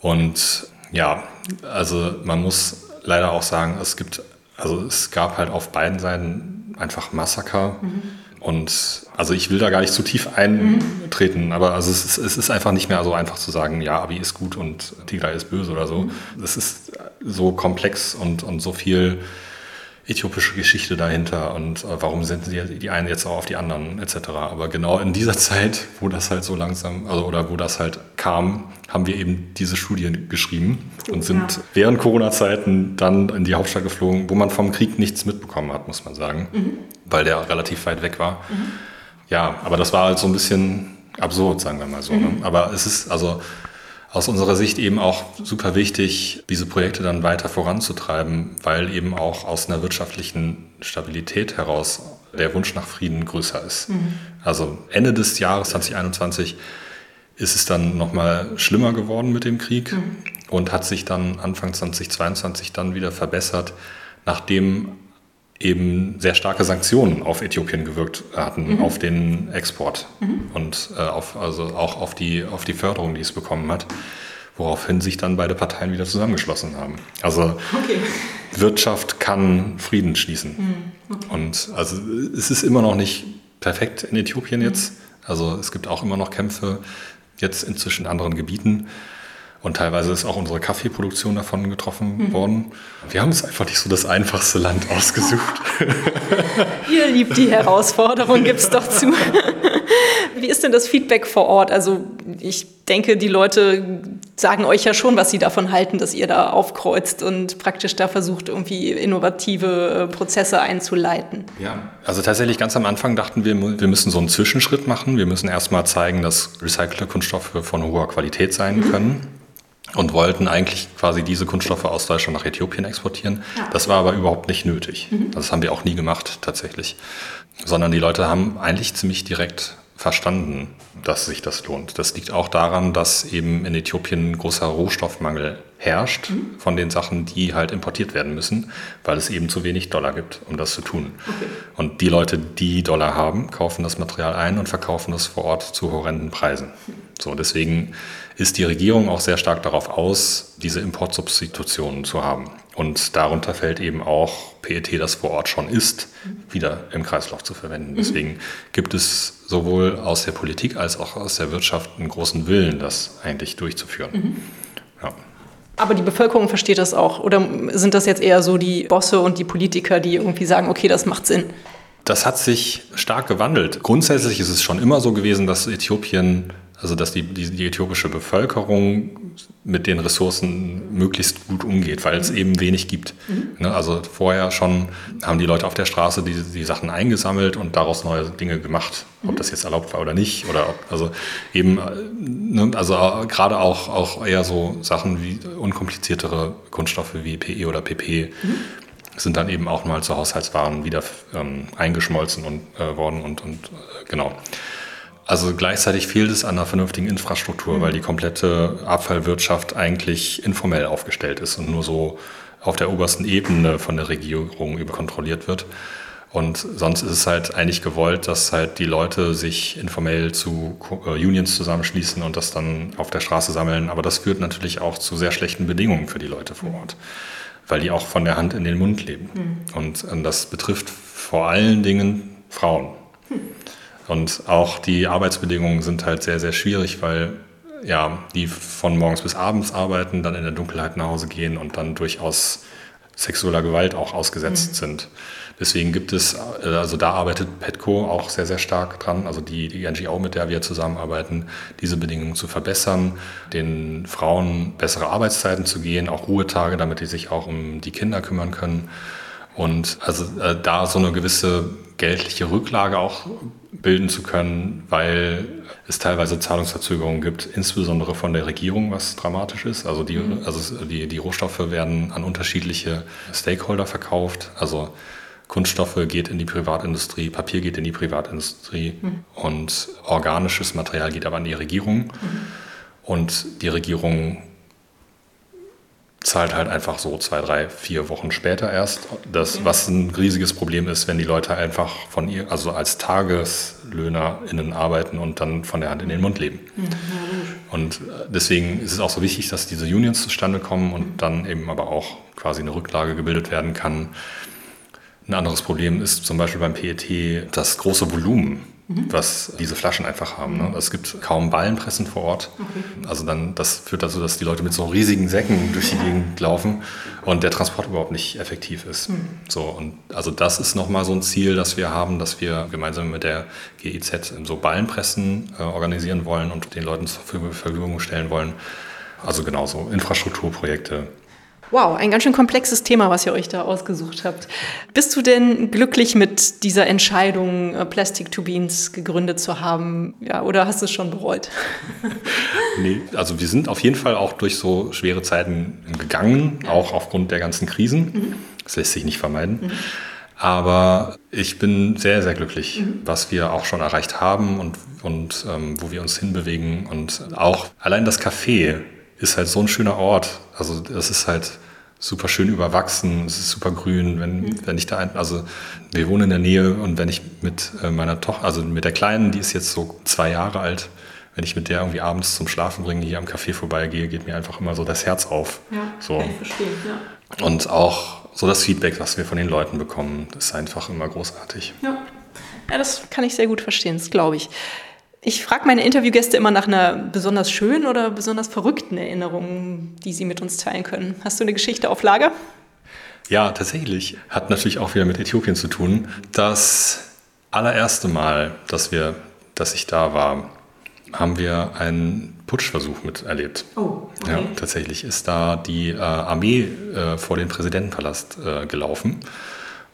Und ja, also man muss leider auch sagen, es gibt, also es gab halt auf beiden Seiten einfach Massaker. Mhm. Und also ich will da gar nicht zu tief eintreten, mhm. aber also es ist, es ist einfach nicht mehr so einfach zu sagen, ja, Abi ist gut und Tigray ist böse oder so. Es mhm. ist so komplex und, und so viel äthiopische Geschichte dahinter und äh, warum senden sie die einen jetzt auch auf die anderen etc. Aber genau in dieser Zeit, wo das halt so langsam, also oder wo das halt kam, haben wir eben diese Studien geschrieben und sind ja. während Corona-Zeiten dann in die Hauptstadt geflogen, wo man vom Krieg nichts mitbekommen hat, muss man sagen, mhm. weil der relativ weit weg war. Mhm. Ja, aber das war halt so ein bisschen absurd, sagen wir mal so. Ne? Mhm. Ne? Aber es ist also aus unserer Sicht eben auch super wichtig, diese Projekte dann weiter voranzutreiben, weil eben auch aus einer wirtschaftlichen Stabilität heraus der Wunsch nach Frieden größer ist. Mhm. Also Ende des Jahres 2021 ist es dann nochmal schlimmer geworden mit dem Krieg mhm. und hat sich dann Anfang 2022 dann wieder verbessert, nachdem eben sehr starke Sanktionen auf Äthiopien gewirkt hatten, mhm. auf den Export mhm. und äh, auf, also auch auf die, auf die Förderung, die es bekommen hat, woraufhin sich dann beide Parteien wieder zusammengeschlossen haben. Also okay. Wirtschaft kann Frieden schließen. Mhm. Okay. Und also es ist immer noch nicht perfekt in Äthiopien jetzt. Mhm. Also es gibt auch immer noch Kämpfe jetzt inzwischen in anderen Gebieten. Und teilweise ist auch unsere Kaffeeproduktion davon getroffen mhm. worden. Wir haben uns einfach nicht so das einfachste Land ausgesucht. *laughs* Ihr liebt die Herausforderung, gibt's doch zu. *laughs* Wie ist denn das Feedback vor Ort? Also ich denke, die Leute sagen euch ja schon, was sie davon halten, dass ihr da aufkreuzt und praktisch da versucht, irgendwie innovative äh, Prozesse einzuleiten. Ja, also tatsächlich ganz am Anfang dachten wir, wir müssen so einen Zwischenschritt machen. Wir müssen erstmal zeigen, dass recycelte Kunststoffe von hoher Qualität sein mhm. Und wollten eigentlich quasi diese Kunststoffe aus Deutschland nach Äthiopien exportieren. Ja. Das war aber überhaupt nicht nötig. Mhm. Das haben wir auch nie gemacht tatsächlich. Sondern die Leute haben eigentlich ziemlich direkt verstanden, dass sich das lohnt. Das liegt auch daran, dass eben in Äthiopien ein großer Rohstoffmangel herrscht mhm. von den Sachen, die halt importiert werden müssen, weil es eben zu wenig Dollar gibt, um das zu tun. Okay. Und die Leute, die Dollar haben, kaufen das Material ein und verkaufen es vor Ort zu horrenden Preisen. So, deswegen ist die Regierung auch sehr stark darauf aus, diese Importsubstitutionen zu haben. Und darunter fällt eben auch PET, das vor Ort schon ist, wieder im Kreislauf zu verwenden. Mhm. Deswegen gibt es sowohl aus der Politik als auch aus der Wirtschaft einen großen Willen, das eigentlich durchzuführen. Mhm. Ja. Aber die Bevölkerung versteht das auch? Oder sind das jetzt eher so die Bosse und die Politiker, die irgendwie sagen, okay, das macht Sinn? Das hat sich stark gewandelt. Grundsätzlich ist es schon immer so gewesen, dass Äthiopien also dass die, die, die, äthiopische Bevölkerung mit den Ressourcen möglichst gut umgeht, weil es eben wenig gibt. Mhm. Ne, also vorher schon haben die Leute auf der Straße die, die Sachen eingesammelt und daraus neue Dinge gemacht, ob mhm. das jetzt erlaubt war oder nicht. Oder ob, also eben, ne, also gerade auch, auch eher so Sachen wie unkompliziertere Kunststoffe wie PE oder PP. Mhm sind dann eben auch mal zu Haushaltswaren wieder ähm, eingeschmolzen und, äh, worden und, und äh, genau. Also gleichzeitig fehlt es an einer vernünftigen Infrastruktur, mhm. weil die komplette Abfallwirtschaft eigentlich informell aufgestellt ist und nur so auf der obersten Ebene von der Regierung überkontrolliert wird. Und sonst ist es halt eigentlich gewollt, dass halt die Leute sich informell zu äh, Unions zusammenschließen und das dann auf der Straße sammeln. Aber das führt natürlich auch zu sehr schlechten Bedingungen für die Leute vor Ort, weil die auch von der Hand in den Mund leben. Mhm. Und, und das betrifft vor allen Dingen Frauen. Mhm. Und auch die Arbeitsbedingungen sind halt sehr, sehr schwierig, weil ja, die von morgens bis abends arbeiten, dann in der Dunkelheit nach Hause gehen und dann durchaus sexueller Gewalt auch ausgesetzt mhm. sind. Deswegen gibt es, also da arbeitet Petco auch sehr, sehr stark dran, also die, die NGO, mit der wir zusammenarbeiten, diese Bedingungen zu verbessern, den Frauen bessere Arbeitszeiten zu gehen, auch Ruhetage, damit die sich auch um die Kinder kümmern können. Und also äh, da so eine gewisse geldliche Rücklage auch bilden zu können, weil es teilweise Zahlungsverzögerungen gibt, insbesondere von der Regierung, was dramatisch ist. Also die, mhm. also die, die Rohstoffe werden an unterschiedliche Stakeholder verkauft. Also Kunststoffe geht in die Privatindustrie, Papier geht in die Privatindustrie mhm. und organisches Material geht aber an die Regierung. Mhm. Und die Regierung zahlt halt einfach so zwei, drei, vier Wochen später erst. Das, was ein riesiges Problem ist, wenn die Leute einfach von ihr, also als TageslöhnerInnen arbeiten und dann von der Hand in den Mund leben. Mhm. Und äh, deswegen ist es auch so wichtig, dass diese Unions zustande kommen und dann eben aber auch quasi eine Rücklage gebildet werden kann. Ein anderes Problem ist zum Beispiel beim PET das große Volumen mhm. was diese Flaschen einfach haben. Ne? Es gibt kaum Ballenpressen vor Ort. Okay. Also dann, das führt dazu, dass die Leute mit so riesigen Säcken durch die Gegend laufen und der Transport überhaupt nicht effektiv ist. Mhm. So, und also das ist nochmal so ein Ziel, das wir haben, dass wir gemeinsam mit der GIZ so Ballenpressen äh, organisieren wollen und den Leuten zur Verfügung stellen wollen. Also genauso Infrastrukturprojekte Wow, ein ganz schön komplexes Thema, was ihr euch da ausgesucht habt. Bist du denn glücklich mit dieser Entscheidung, äh, Plastic to Beans gegründet zu haben? Ja, oder hast du es schon bereut? *laughs* nee, also wir sind auf jeden Fall auch durch so schwere Zeiten gegangen, auch aufgrund der ganzen Krisen. Mhm. Das lässt sich nicht vermeiden. Mhm. Aber ich bin sehr, sehr glücklich, mhm. was wir auch schon erreicht haben und, und ähm, wo wir uns hinbewegen. Und auch allein das Café ist halt so ein schöner Ort. Also es ist halt super schön überwachsen, es ist super grün, wenn, mhm. wenn ich da ein, also wir wohnen in der Nähe und wenn ich mit äh, meiner Tochter, also mit der Kleinen, die ist jetzt so zwei Jahre alt, wenn ich mit der irgendwie abends zum Schlafen bringen hier am Café vorbeigehe, geht mir einfach immer so das Herz auf. Ja, so. kann ich verstehen, ja. Und auch so das Feedback, was wir von den Leuten bekommen, ist einfach immer großartig. Ja, ja das kann ich sehr gut verstehen, das glaube ich. Ich frage meine Interviewgäste immer nach einer besonders schönen oder besonders verrückten Erinnerung, die sie mit uns teilen können. Hast du eine Geschichte auf Lager? Ja, tatsächlich. Hat natürlich auch wieder mit Äthiopien zu tun. Das allererste Mal, dass, wir, dass ich da war, haben wir einen Putschversuch miterlebt. Oh, okay. Ja, tatsächlich ist da die äh, Armee äh, vor den Präsidentenpalast äh, gelaufen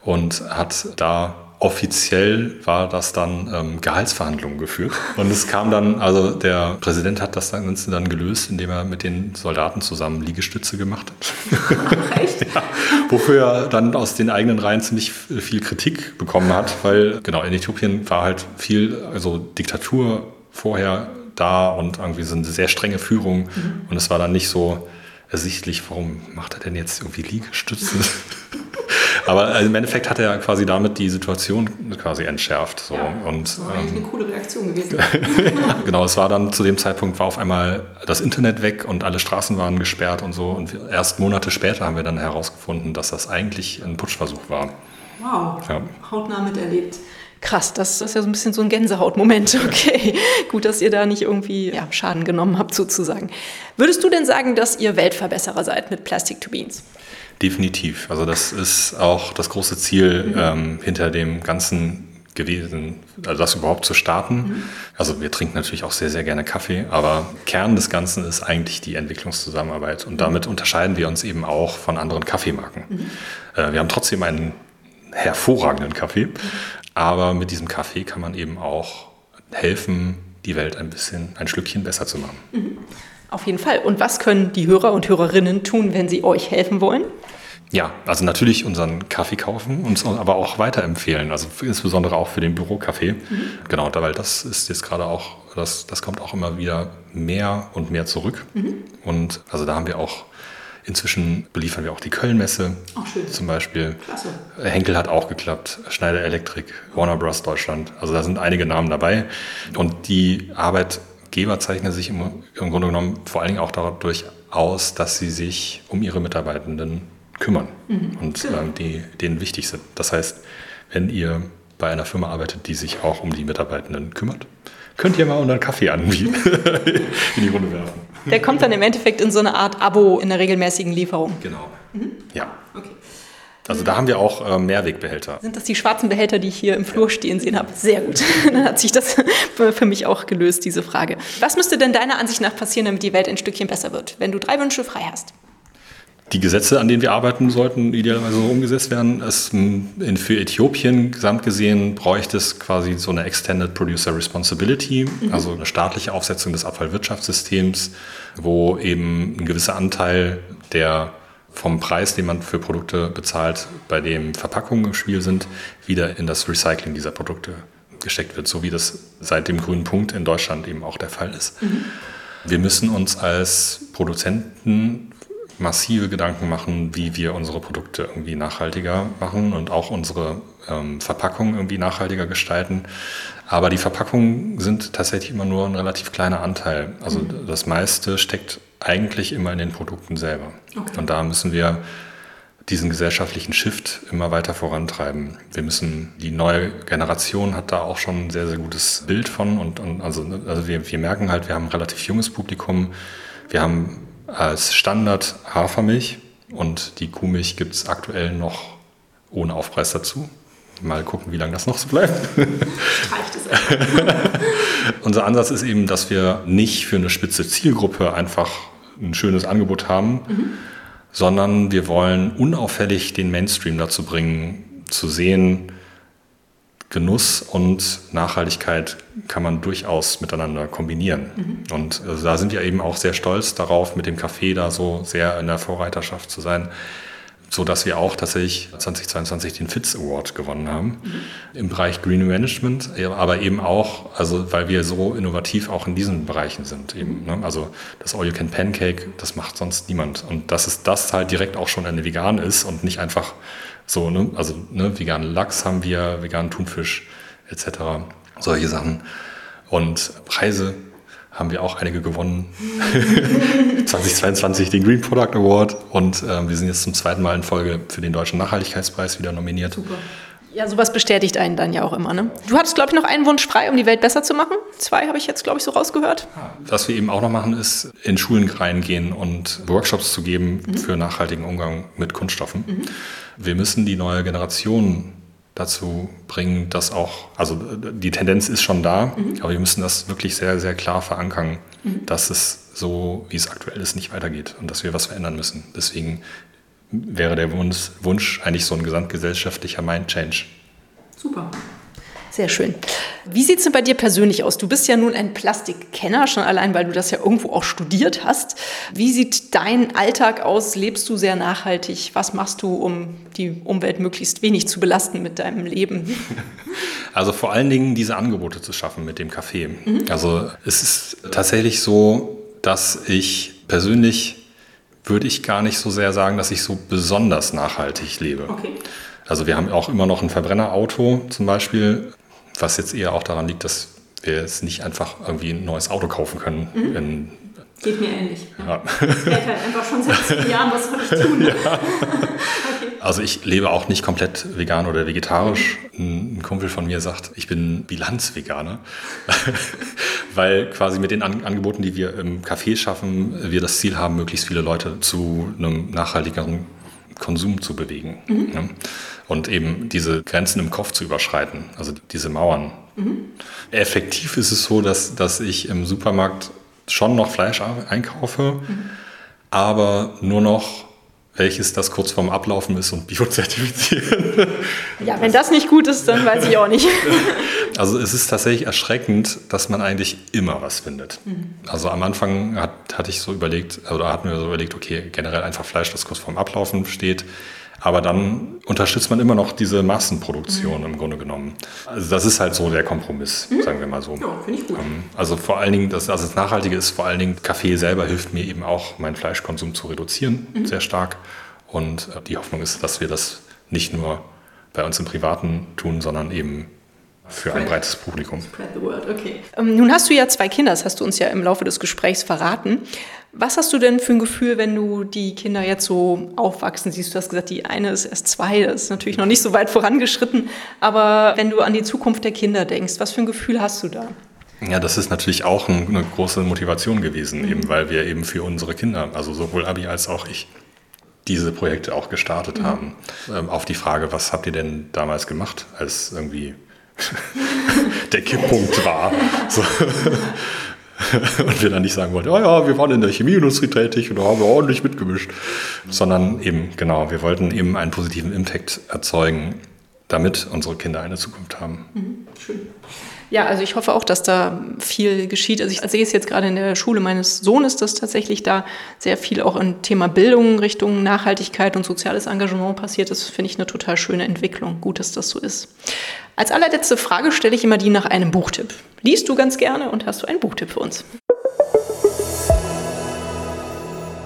und hat da offiziell war das dann ähm, Gehaltsverhandlungen geführt. Und es kam dann, also der Präsident hat das Ganze dann gelöst, indem er mit den Soldaten zusammen Liegestütze gemacht hat. Echt? *laughs* ja, wofür er dann aus den eigenen Reihen ziemlich viel Kritik bekommen hat, weil genau in Äthiopien war halt viel, also Diktatur vorher da und irgendwie so eine sehr strenge Führung. Mhm. Und es war dann nicht so, ersichtlich, warum macht er denn jetzt irgendwie Liegestütze? *laughs* Aber im Endeffekt hat er quasi damit die Situation quasi entschärft. So. Ja, und, das war eigentlich ähm, eine coole Reaktion gewesen. *laughs* genau, es war dann zu dem Zeitpunkt war auf einmal das Internet weg und alle Straßen waren gesperrt und so. Und erst Monate später haben wir dann herausgefunden, dass das eigentlich ein Putschversuch war. Wow, ja. hautnah miterlebt. Krass, das ist ja so ein bisschen so ein Gänsehautmoment. *laughs* Okay, gut, dass ihr da nicht irgendwie ja, Schaden genommen habt sozusagen. Würdest du denn sagen, dass ihr Weltverbesserer seid mit Plastic to Beans? Definitiv. Also das ist auch das große Ziel mhm. ähm, hinter dem Ganzen gewesen, also das überhaupt zu starten. Mhm. Also wir trinken natürlich auch sehr, sehr gerne Kaffee, aber Kern des Ganzen ist eigentlich die Entwicklungszusammenarbeit. Und mhm. damit unterscheiden wir uns eben auch von anderen Kaffeemarken. Mhm. Äh, wir haben trotzdem einen hervorragenden Kaffee, aber mit diesem Kaffee kann man eben auch helfen, die Welt ein bisschen, ein Schlückchen besser zu machen. Auf jeden Fall. Und was können die Hörer und Hörerinnen tun, wenn sie euch helfen wollen? Ja, also natürlich unseren Kaffee kaufen, uns aber auch weiterempfehlen, also insbesondere auch für den Bürokaffee. Mhm. Genau, weil das ist jetzt gerade auch, das, das kommt auch immer wieder mehr und mehr zurück. Mhm. Und also da haben wir auch Inzwischen beliefern wir auch die Kölnmesse zum Beispiel. Klasse. Henkel hat auch geklappt, Schneider Elektrik, Warner Bros. Deutschland. Also da sind einige Namen dabei. Und die Arbeitgeber zeichnen sich im, im Grunde genommen vor allen Dingen auch dadurch aus, dass sie sich um ihre Mitarbeitenden kümmern mhm. und genau. ähm, die denen wichtig sind. Das heißt, wenn ihr bei einer Firma arbeitet, die sich auch um die Mitarbeitenden kümmert, könnt ihr mal unseren Kaffee anbieten, *laughs* in die Runde werfen. Der kommt dann im Endeffekt in so eine Art Abo in der regelmäßigen Lieferung. Genau. Mhm. Ja. Okay. Also da haben wir auch äh, Mehrwegbehälter. Sind das die schwarzen Behälter, die ich hier im Flur stehen sehen habe? Sehr gut. *laughs* Dann hat sich das für mich auch gelöst, diese Frage. Was müsste denn deiner Ansicht nach passieren, damit die Welt ein Stückchen besser wird, wenn du drei Wünsche frei hast? Die Gesetze, an denen wir arbeiten, sollten idealerweise so umgesetzt werden. Es, in, für Äthiopien gesamt gesehen bräuchte es quasi so eine Extended Producer Responsibility, mhm. also eine staatliche Aufsetzung des Abfallwirtschaftssystems, wo eben ein gewisser Anteil der vom Preis, den man für Produkte bezahlt, bei dem Verpackungen im Spiel sind, wieder in das Recycling dieser Produkte gesteckt wird, so wie das seit dem grünen Punkt in Deutschland eben auch der Fall ist. Mhm. Wir müssen uns als Produzenten massive Gedanken machen, wie wir unsere Produkte irgendwie nachhaltiger machen und auch unsere ähm, Verpackungen irgendwie nachhaltiger gestalten. Aber die Verpackungen sind tatsächlich immer nur ein relativ kleiner Anteil. Also mhm. das meiste steckt eigentlich immer in den Produkten selber. Okay. Und da müssen wir diesen gesellschaftlichen Shift immer weiter vorantreiben. Wir müssen, die neue Generation hat da auch schon ein sehr, sehr gutes Bild von und, und also, also wir, wir merken halt, wir haben ein relativ junges Publikum. Wir haben als Standard Hafermilch und die Kuhmilch gibt es aktuell noch ohne Aufpreis dazu. Mal gucken, wie lange das noch so bleibt. *laughs* Unser Ansatz ist eben, dass wir nicht für eine spitze Zielgruppe einfach ein schönes Angebot haben, mhm. sondern wir wollen unauffällig den Mainstream dazu bringen, zu sehen, Genuss und Nachhaltigkeit kann man durchaus miteinander kombinieren. Mhm. Und also da sind wir eben auch sehr stolz darauf, mit dem Café da so sehr in der Vorreiterschaft zu sein, so dass wir auch tatsächlich 2022 den FITS Award gewonnen haben mhm. im Bereich Green Management, aber eben auch, also weil wir so innovativ auch in diesen Bereichen sind. Eben, ne? Also das All You Can Pancake, das macht sonst niemand. Und dass es das halt direkt auch schon eine vegan ist und nicht einfach so, ne? Also ne, veganen Lachs haben wir, veganen Thunfisch etc. Solche Sachen. Und Preise haben wir auch einige gewonnen. *laughs* 2022 den Green Product Award und äh, wir sind jetzt zum zweiten Mal in Folge für den Deutschen Nachhaltigkeitspreis wieder nominiert. Super. Ja, sowas bestätigt einen dann ja auch immer. Ne? Du hattest, glaube ich, noch einen Wunsch frei, um die Welt besser zu machen. Zwei habe ich jetzt, glaube ich, so rausgehört. Was wir eben auch noch machen, ist in Schulen reingehen und Workshops zu geben mhm. für nachhaltigen Umgang mit Kunststoffen. Mhm. Wir müssen die neue Generation dazu bringen, dass auch, also die Tendenz ist schon da, mhm. aber wir müssen das wirklich sehr, sehr klar verankern, mhm. dass es so, wie es aktuell ist, nicht weitergeht und dass wir was verändern müssen. Deswegen wäre der Wunsch, Wunsch eigentlich so ein gesamtgesellschaftlicher Mind-Change. Super. Sehr schön. Wie sieht es denn bei dir persönlich aus? Du bist ja nun ein Plastikkenner, schon allein, weil du das ja irgendwo auch studiert hast. Wie sieht dein Alltag aus? Lebst du sehr nachhaltig? Was machst du, um die Umwelt möglichst wenig zu belasten mit deinem Leben? *laughs* Also vor allen Dingen diese Angebote zu schaffen mit dem Café. Mhm. Also es ist tatsächlich so, dass ich persönlich würde ich gar nicht so sehr sagen, dass ich so besonders nachhaltig lebe. Okay. Also wir haben auch immer noch ein Verbrennerauto zum Beispiel, was jetzt eher auch daran liegt, dass wir jetzt nicht einfach irgendwie ein neues Auto kaufen können. Mhm. In, Geht mir ähnlich. Ja. ja. Ich halt einfach schon seit zehn Jahren, was soll ich tun? *laughs* Ja. *laughs* okay. Also ich lebe auch nicht komplett vegan oder vegetarisch. Ein Kumpel von mir sagt, ich bin Bilanzveganer, *laughs* weil quasi mit den An Angeboten, die wir im Café schaffen, wir das Ziel haben, möglichst viele Leute zu einem nachhaltigeren Konsum zu bewegen. Mhm. Ne? Und eben diese Grenzen im Kopf zu überschreiten, also diese Mauern. Mhm. Effektiv ist es so, dass, dass ich im Supermarkt schon noch Fleisch einkaufe, mhm. aber nur noch welches das kurz vorm Ablaufen ist und biozertifizieren. Ja, wenn das nicht gut ist, dann weiß ich auch nicht. *laughs* Also es ist tatsächlich erschreckend, dass man eigentlich immer was findet. Mhm. Also am Anfang hat, hatte ich so überlegt, oder hatten wir so überlegt, okay, generell einfach Fleisch, das kurz vorm Ablaufen steht, aber dann unterstützt man immer noch diese Massenproduktion mhm. im Grunde genommen. Also das ist halt so der Kompromiss, mhm. sagen wir mal so. Ja, finde ich gut. Ähm, also vor allen Dingen, das, also das Nachhaltige ist vor allen Dingen, Kaffee selber hilft mir eben auch, meinen Fleischkonsum zu reduzieren, mhm. sehr stark. Und äh, die Hoffnung ist, dass wir das nicht nur bei uns im Privaten tun, sondern eben für ein breites Publikum. Spread the word, okay. Ähm, nun hast du ja zwei Kinder, das hast du uns ja im Laufe des Gesprächs verraten. Was hast du denn für ein Gefühl, wenn du die Kinder jetzt so aufwachsen siehst? Du hast gesagt, die eine ist erst zwei, das ist natürlich noch nicht so weit vorangeschritten. Aber wenn du an die Zukunft der Kinder denkst, was für ein Gefühl hast du da? Ja, das ist natürlich auch eine große Motivation gewesen, mhm. eben weil wir eben für unsere Kinder, also sowohl Abi als auch ich, diese Projekte auch gestartet mhm. haben. Ähm, auf die Frage, was habt ihr denn damals gemacht, als irgendwie *laughs* *laughs* der Kipppunkt war? So. *laughs* *laughs* und wir dann nicht sagen wollten, oh ja, wir waren in der Chemieindustrie tätig und da haben wir ordentlich mitgemischt, sondern eben, genau, wir wollten eben einen positiven Impact erzeugen, damit unsere Kinder eine Zukunft haben. Mhm, schön. Ja, also ich hoffe auch, dass da viel geschieht. Also ich sehe es jetzt gerade in der Schule meines Sohnes, dass tatsächlich da sehr viel auch im Thema Bildung Richtung Nachhaltigkeit und soziales Engagement passiert. Das finde ich eine total schöne Entwicklung. Gut, dass das so ist. Als allerletzte Frage stelle ich immer die nach einem Buchtipp. Liest du ganz gerne und hast du einen Buchtipp für uns?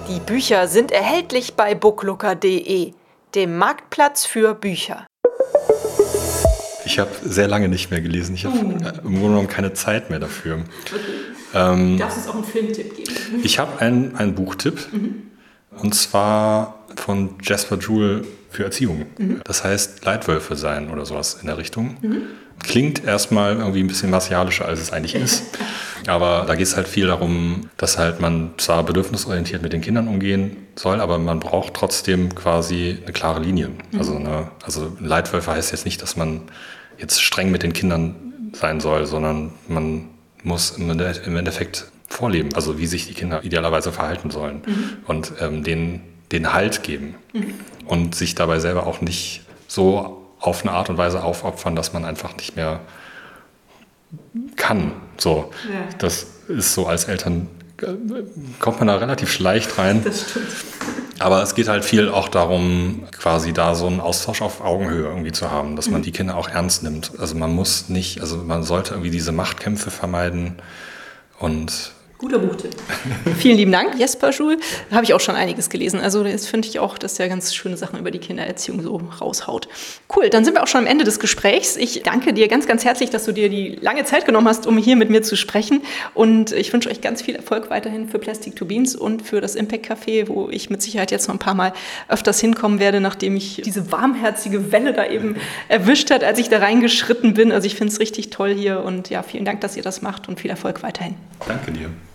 Die Bücher sind erhältlich bei booklooker.de, dem Marktplatz für Bücher. Ich habe sehr lange nicht mehr gelesen. Ich habe uh. im Grunde genommen keine Zeit mehr dafür. Okay. Ähm, Darfst du uns auch einen Filmtipp geben? Ich habe einen, einen Buchtipp. Mhm. Und zwar von Jasper Jewell für Erziehung. Mhm. Das heißt Leitwölfe sein oder sowas in der Richtung. Mhm. Klingt erstmal irgendwie ein bisschen martialischer, als es eigentlich ist. *laughs* Aber da geht es halt viel darum, dass halt man zwar bedürfnisorientiert mit den Kindern umgehen soll, aber man braucht trotzdem quasi eine klare Linie. Mhm. Also, eine, also Leitwölfe heißt jetzt nicht, dass man jetzt streng mit den Kindern sein soll, sondern man muss im Endeffekt vorleben, also wie sich die Kinder idealerweise verhalten sollen mhm. und ähm, denen den Halt geben mhm. und sich dabei selber auch nicht so auf eine Art und Weise aufopfern, dass man einfach nicht mehr kann. So, ja. das ist so als Eltern äh, kommt man da relativ leicht rein. Das stimmt. Aber es geht halt viel auch darum, quasi da so einen Austausch auf Augenhöhe irgendwie zu haben, dass man mhm. die Kinder auch ernst nimmt. Also man muss nicht, also man sollte irgendwie diese Machtkämpfe vermeiden und Guter Buchtipp. *laughs* Vielen lieben Dank, Jesper Schul. Da habe ich auch schon einiges gelesen. Also das finde ich auch, dass er ganz schöne Sachen über die Kindererziehung so raushaut. Cool, dann sind wir auch schon am Ende des Gesprächs. Ich danke dir ganz, ganz herzlich, dass du dir die lange Zeit genommen hast, um hier mit mir zu sprechen. Und ich wünsche euch ganz viel Erfolg weiterhin für Plastic to Beans und für das Impact Café, wo ich mit Sicherheit jetzt noch ein paar Mal öfters hinkommen werde, nachdem ich diese warmherzige Welle da eben *laughs* erwischt hat, als ich da reingeschritten bin. Also ich finde es richtig toll hier und ja, vielen Dank, dass ihr das macht und viel Erfolg weiterhin. Danke dir.